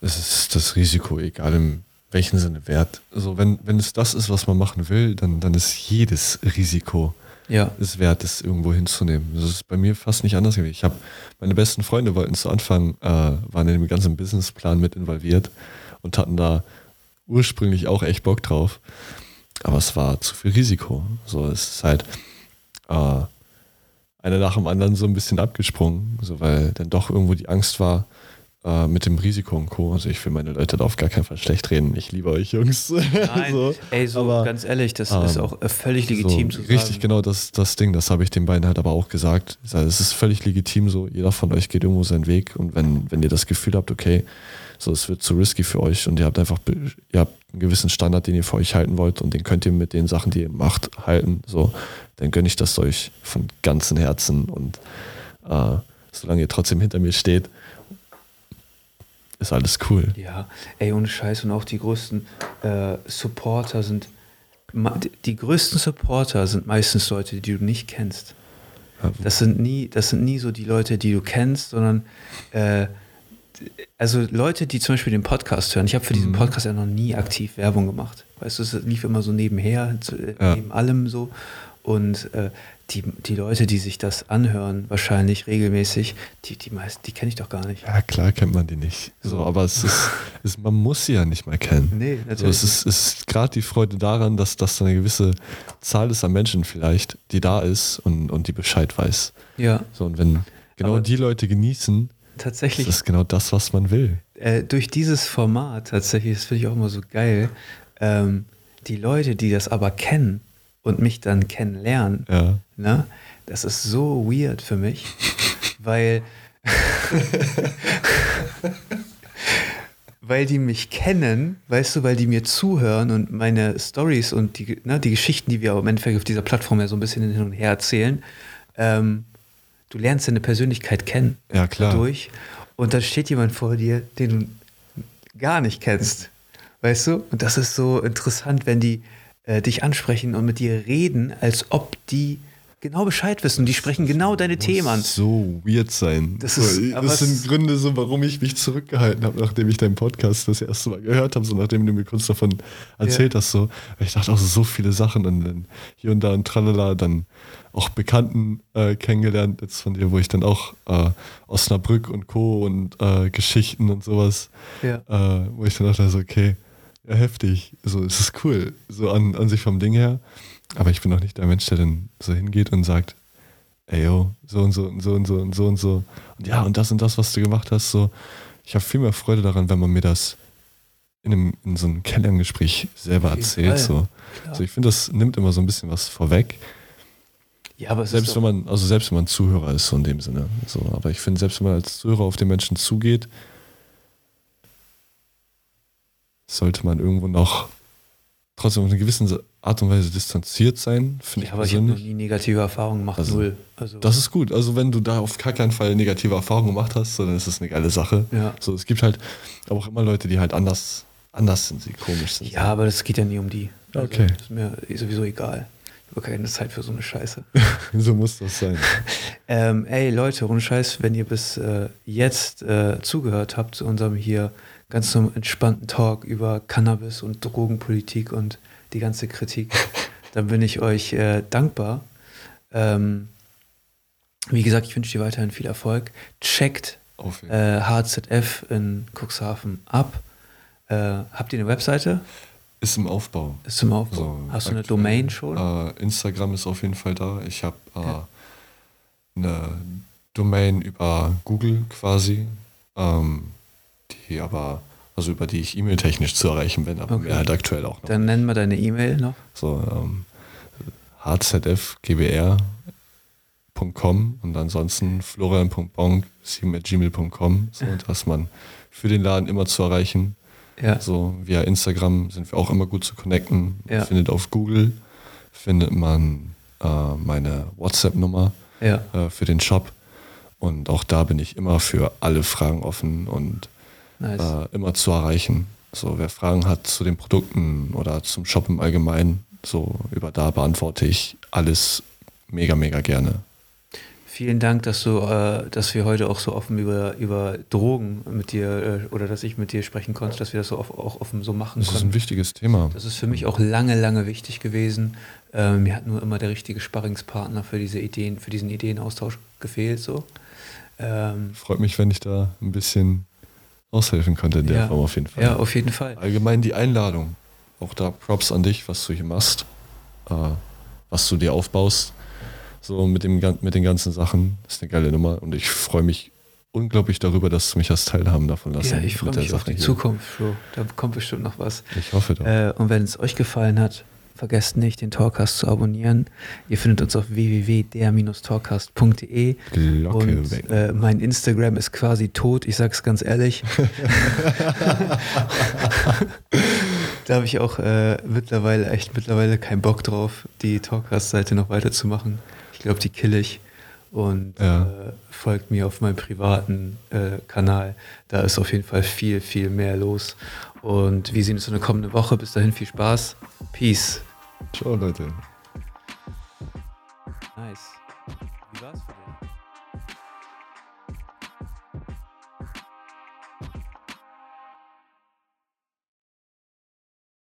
Es ist das Risiko, egal in welchem Sinne wert. Also wenn, wenn es das ist, was man machen will, dann, dann ist jedes Risiko Ja. es wert, es irgendwo hinzunehmen. Das ist bei mir fast nicht anders gewesen. Ich habe meine besten Freunde wollten zu Anfang, äh, waren in dem ganzen Businessplan mit involviert und hatten da ursprünglich auch echt Bock drauf. Aber es war zu viel Risiko. So, es ist halt, äh, einer nach dem anderen so ein bisschen abgesprungen, so weil dann doch irgendwo die Angst war äh, mit dem Risiko und Co. Also ich will meine Leute da auf gar keinen Fall schlecht reden. Ich liebe euch Jungs. Nein, so, ey, so aber, ganz ehrlich, das ähm, ist auch äh, völlig legitim so, zu sagen. Richtig, genau das, das Ding, das habe ich den beiden halt aber auch gesagt. Es ist völlig legitim so, jeder von euch geht irgendwo seinen Weg und wenn, wenn ihr das Gefühl habt, okay, so es wird zu risky für euch und ihr habt einfach, ihr habt einen gewissen Standard, den ihr für euch halten wollt und den könnt ihr mit den Sachen, die ihr macht, halten, so, dann gönne ich das euch von ganzem Herzen und äh, solange ihr trotzdem hinter mir steht, ist alles cool. Ja, ey, ohne Scheiß und auch die größten äh, Supporter sind, die- größten Supporter sind meistens Leute, die du nicht kennst. Das sind nie, das sind nie so die Leute, die du kennst, sondern äh, also Leute, die zum Beispiel den Podcast hören. Ich habe für diesen Podcast ja noch nie aktiv Werbung gemacht. Weißt du, es lief immer so nebenher, Ja. neben allem so. Und äh, die, die Leute, die sich das anhören, wahrscheinlich regelmäßig, die, die meisten, die kenne ich doch gar nicht. Ja, klar kennt man die nicht. So, aber es ist, es, man muss sie ja nicht mal kennen. Nee, So, natürlich. es ist, es ist gerade die Freude daran, dass das da eine gewisse Zahl ist an Menschen vielleicht, die da ist und, und die Bescheid weiß. ja, So, und wenn genau Aber- die Leute genießen, tatsächlich. das ist genau das, was man will. äh, durch dieses Format tatsächlich, das finde ich auch immer so geil, ähm, die Leute, die das aber kennen und mich dann kennenlernen, Ja. ne, das ist so weird für mich, weil, weil die mich kennen, weißt du, weil die mir zuhören und meine Stories und die, ne, die Geschichten, die wir im Endeffekt auf dieser Plattform ja so ein bisschen hin und her erzählen, ähm, du lernst deine Persönlichkeit kennen Ja, klar. dadurch und dann steht jemand vor dir, den du gar nicht kennst, weißt du? Und das ist so interessant, wenn die äh, dich ansprechen und mit dir reden, als ob die genau Bescheid wissen. Die sprechen genau deine Themen an. Muss so weird sein. Das ist- das sind Gründe, so, warum ich mich zurückgehalten habe, nachdem ich deinen Podcast das erste Mal gehört habe, so nachdem du mir kurz davon erzählt hast. So. Ich dachte auch so viele Sachen und dann hier und da und tralala, dann auch Bekannten äh, kennengelernt jetzt von dir, wo ich dann auch äh, Osnabrück und Co. und äh, Geschichten und sowas, Ja. äh, wo ich dann dachte, so, okay, ja, heftig. So, es ist cool, so an, an sich vom Ding her. Aber ich bin auch nicht der Mensch, der dann so hingeht und sagt, ey yo, so und so und so und so und so und so. Und ja, und das und das, was du gemacht hast, so. Ich habe viel mehr Freude daran, wenn man mir das in, einem, in so einem Kennenlerngespräch selber erzählt. So. klar. Ich finde, das nimmt immer so ein bisschen was vorweg. Ja, aber Selbst wenn man, also selbst wenn man Zuhörer ist, so in dem Sinne. So, aber ich finde, selbst wenn man als Zuhörer auf den Menschen zugeht, sollte man irgendwo noch trotzdem auf eine gewisse Art und Weise distanziert sein, finde ja, ich aber ich habe noch nie negative Erfahrungen gemacht, Also, null. Also, Das ist gut. Also wenn du da auf gar keinen Fall negative Erfahrungen gemacht hast, dann ist das eine geile Sache. Ja. So, es gibt halt aber auch immer Leute, die halt anders, anders sind, sie komisch sind. ja, aber das geht ja nie um die. Also, Okay. Das ist mir sowieso egal. Ich habe keine Zeit für so eine Scheiße. so muss das sein. Ähm, ey Leute, ohne Scheiß, wenn ihr bis äh, jetzt äh, zugehört habt zu unserem hier ganz so entspannten Talk über Cannabis und Drogenpolitik und die ganze Kritik, dann bin ich euch äh, dankbar. Ähm, wie gesagt, ich wünsche dir weiterhin viel Erfolg. Checkt äh, HZF in Cuxhaven ab. Äh, habt ihr eine Webseite? Ist im Aufbau. Ist zum Aufbau. So, Hast du eine Domain schon? Äh, Instagram ist auf jeden Fall da. Ich habe äh, Ja. eine Domain über Google quasi, ähm, die aber, also über die ich e-mail-technisch zu erreichen bin, aber Okay. mir halt aktuell auch noch. Dann nennen wir deine E-Mail noch. So, ähm, hzfgbr.com und ansonsten florian.bonk.gmail.com, so dass man für den Laden immer zu erreichen. Ja. So via Instagram sind wir auch immer gut zu connecten. Ja. Findet auf Google findet man äh, meine WhatsApp-Nummer Ja. äh, für den Shop und auch da bin ich immer für alle Fragen offen und Nice. äh, immer zu erreichen. So wer Fragen hat zu den Produkten oder zum Shop im Allgemeinen, so über da beantworte ich alles mega mega gerne. Vielen Dank, dass du, äh, dass wir heute auch so offen über, über Drogen mit dir äh, oder dass ich mit dir sprechen konnte, dass wir das so off, auch offen so machen Das ist ein konnten. wichtiges Thema. Das ist für mich auch lange, lange wichtig gewesen. Ähm, mir hat nur immer der richtige Sparringspartner für diese Ideen, für diesen Ideenaustausch gefehlt. So. Ähm, Freut mich, wenn ich da ein bisschen aushelfen konnte in der ja, Form auf jeden Fall. ja, auf jeden Fall. Allgemein die Einladung. Auch da Props an dich, was du hier machst, äh, was du dir aufbaust. So mit, dem, mit den ganzen Sachen. Das ist eine geile Nummer und ich freue mich unglaublich darüber, dass du mich als Teilhaben davon lassen. Ja, ich freue mich auf die hier. Zukunft, Bro. Da kommt bestimmt noch was. Ich hoffe doch. Äh, und wenn es euch gefallen hat, vergesst nicht, den Talkcast zu abonnieren. Ihr findet uns auf www.der-talkcast.de. Und weg. Äh, mein Instagram ist quasi tot, ich sag's ganz ehrlich. da habe ich auch äh, mittlerweile echt mittlerweile keinen Bock drauf, die Talkcast-Seite noch weiterzumachen. Ich glaube, die kill ich und ja. äh, folgt mir auf meinem privaten äh, Kanal. Da ist auf jeden Fall viel, viel mehr los. Und wir sehen uns in der kommenden Woche. Bis dahin viel Spaß. Peace. Ciao, Leute.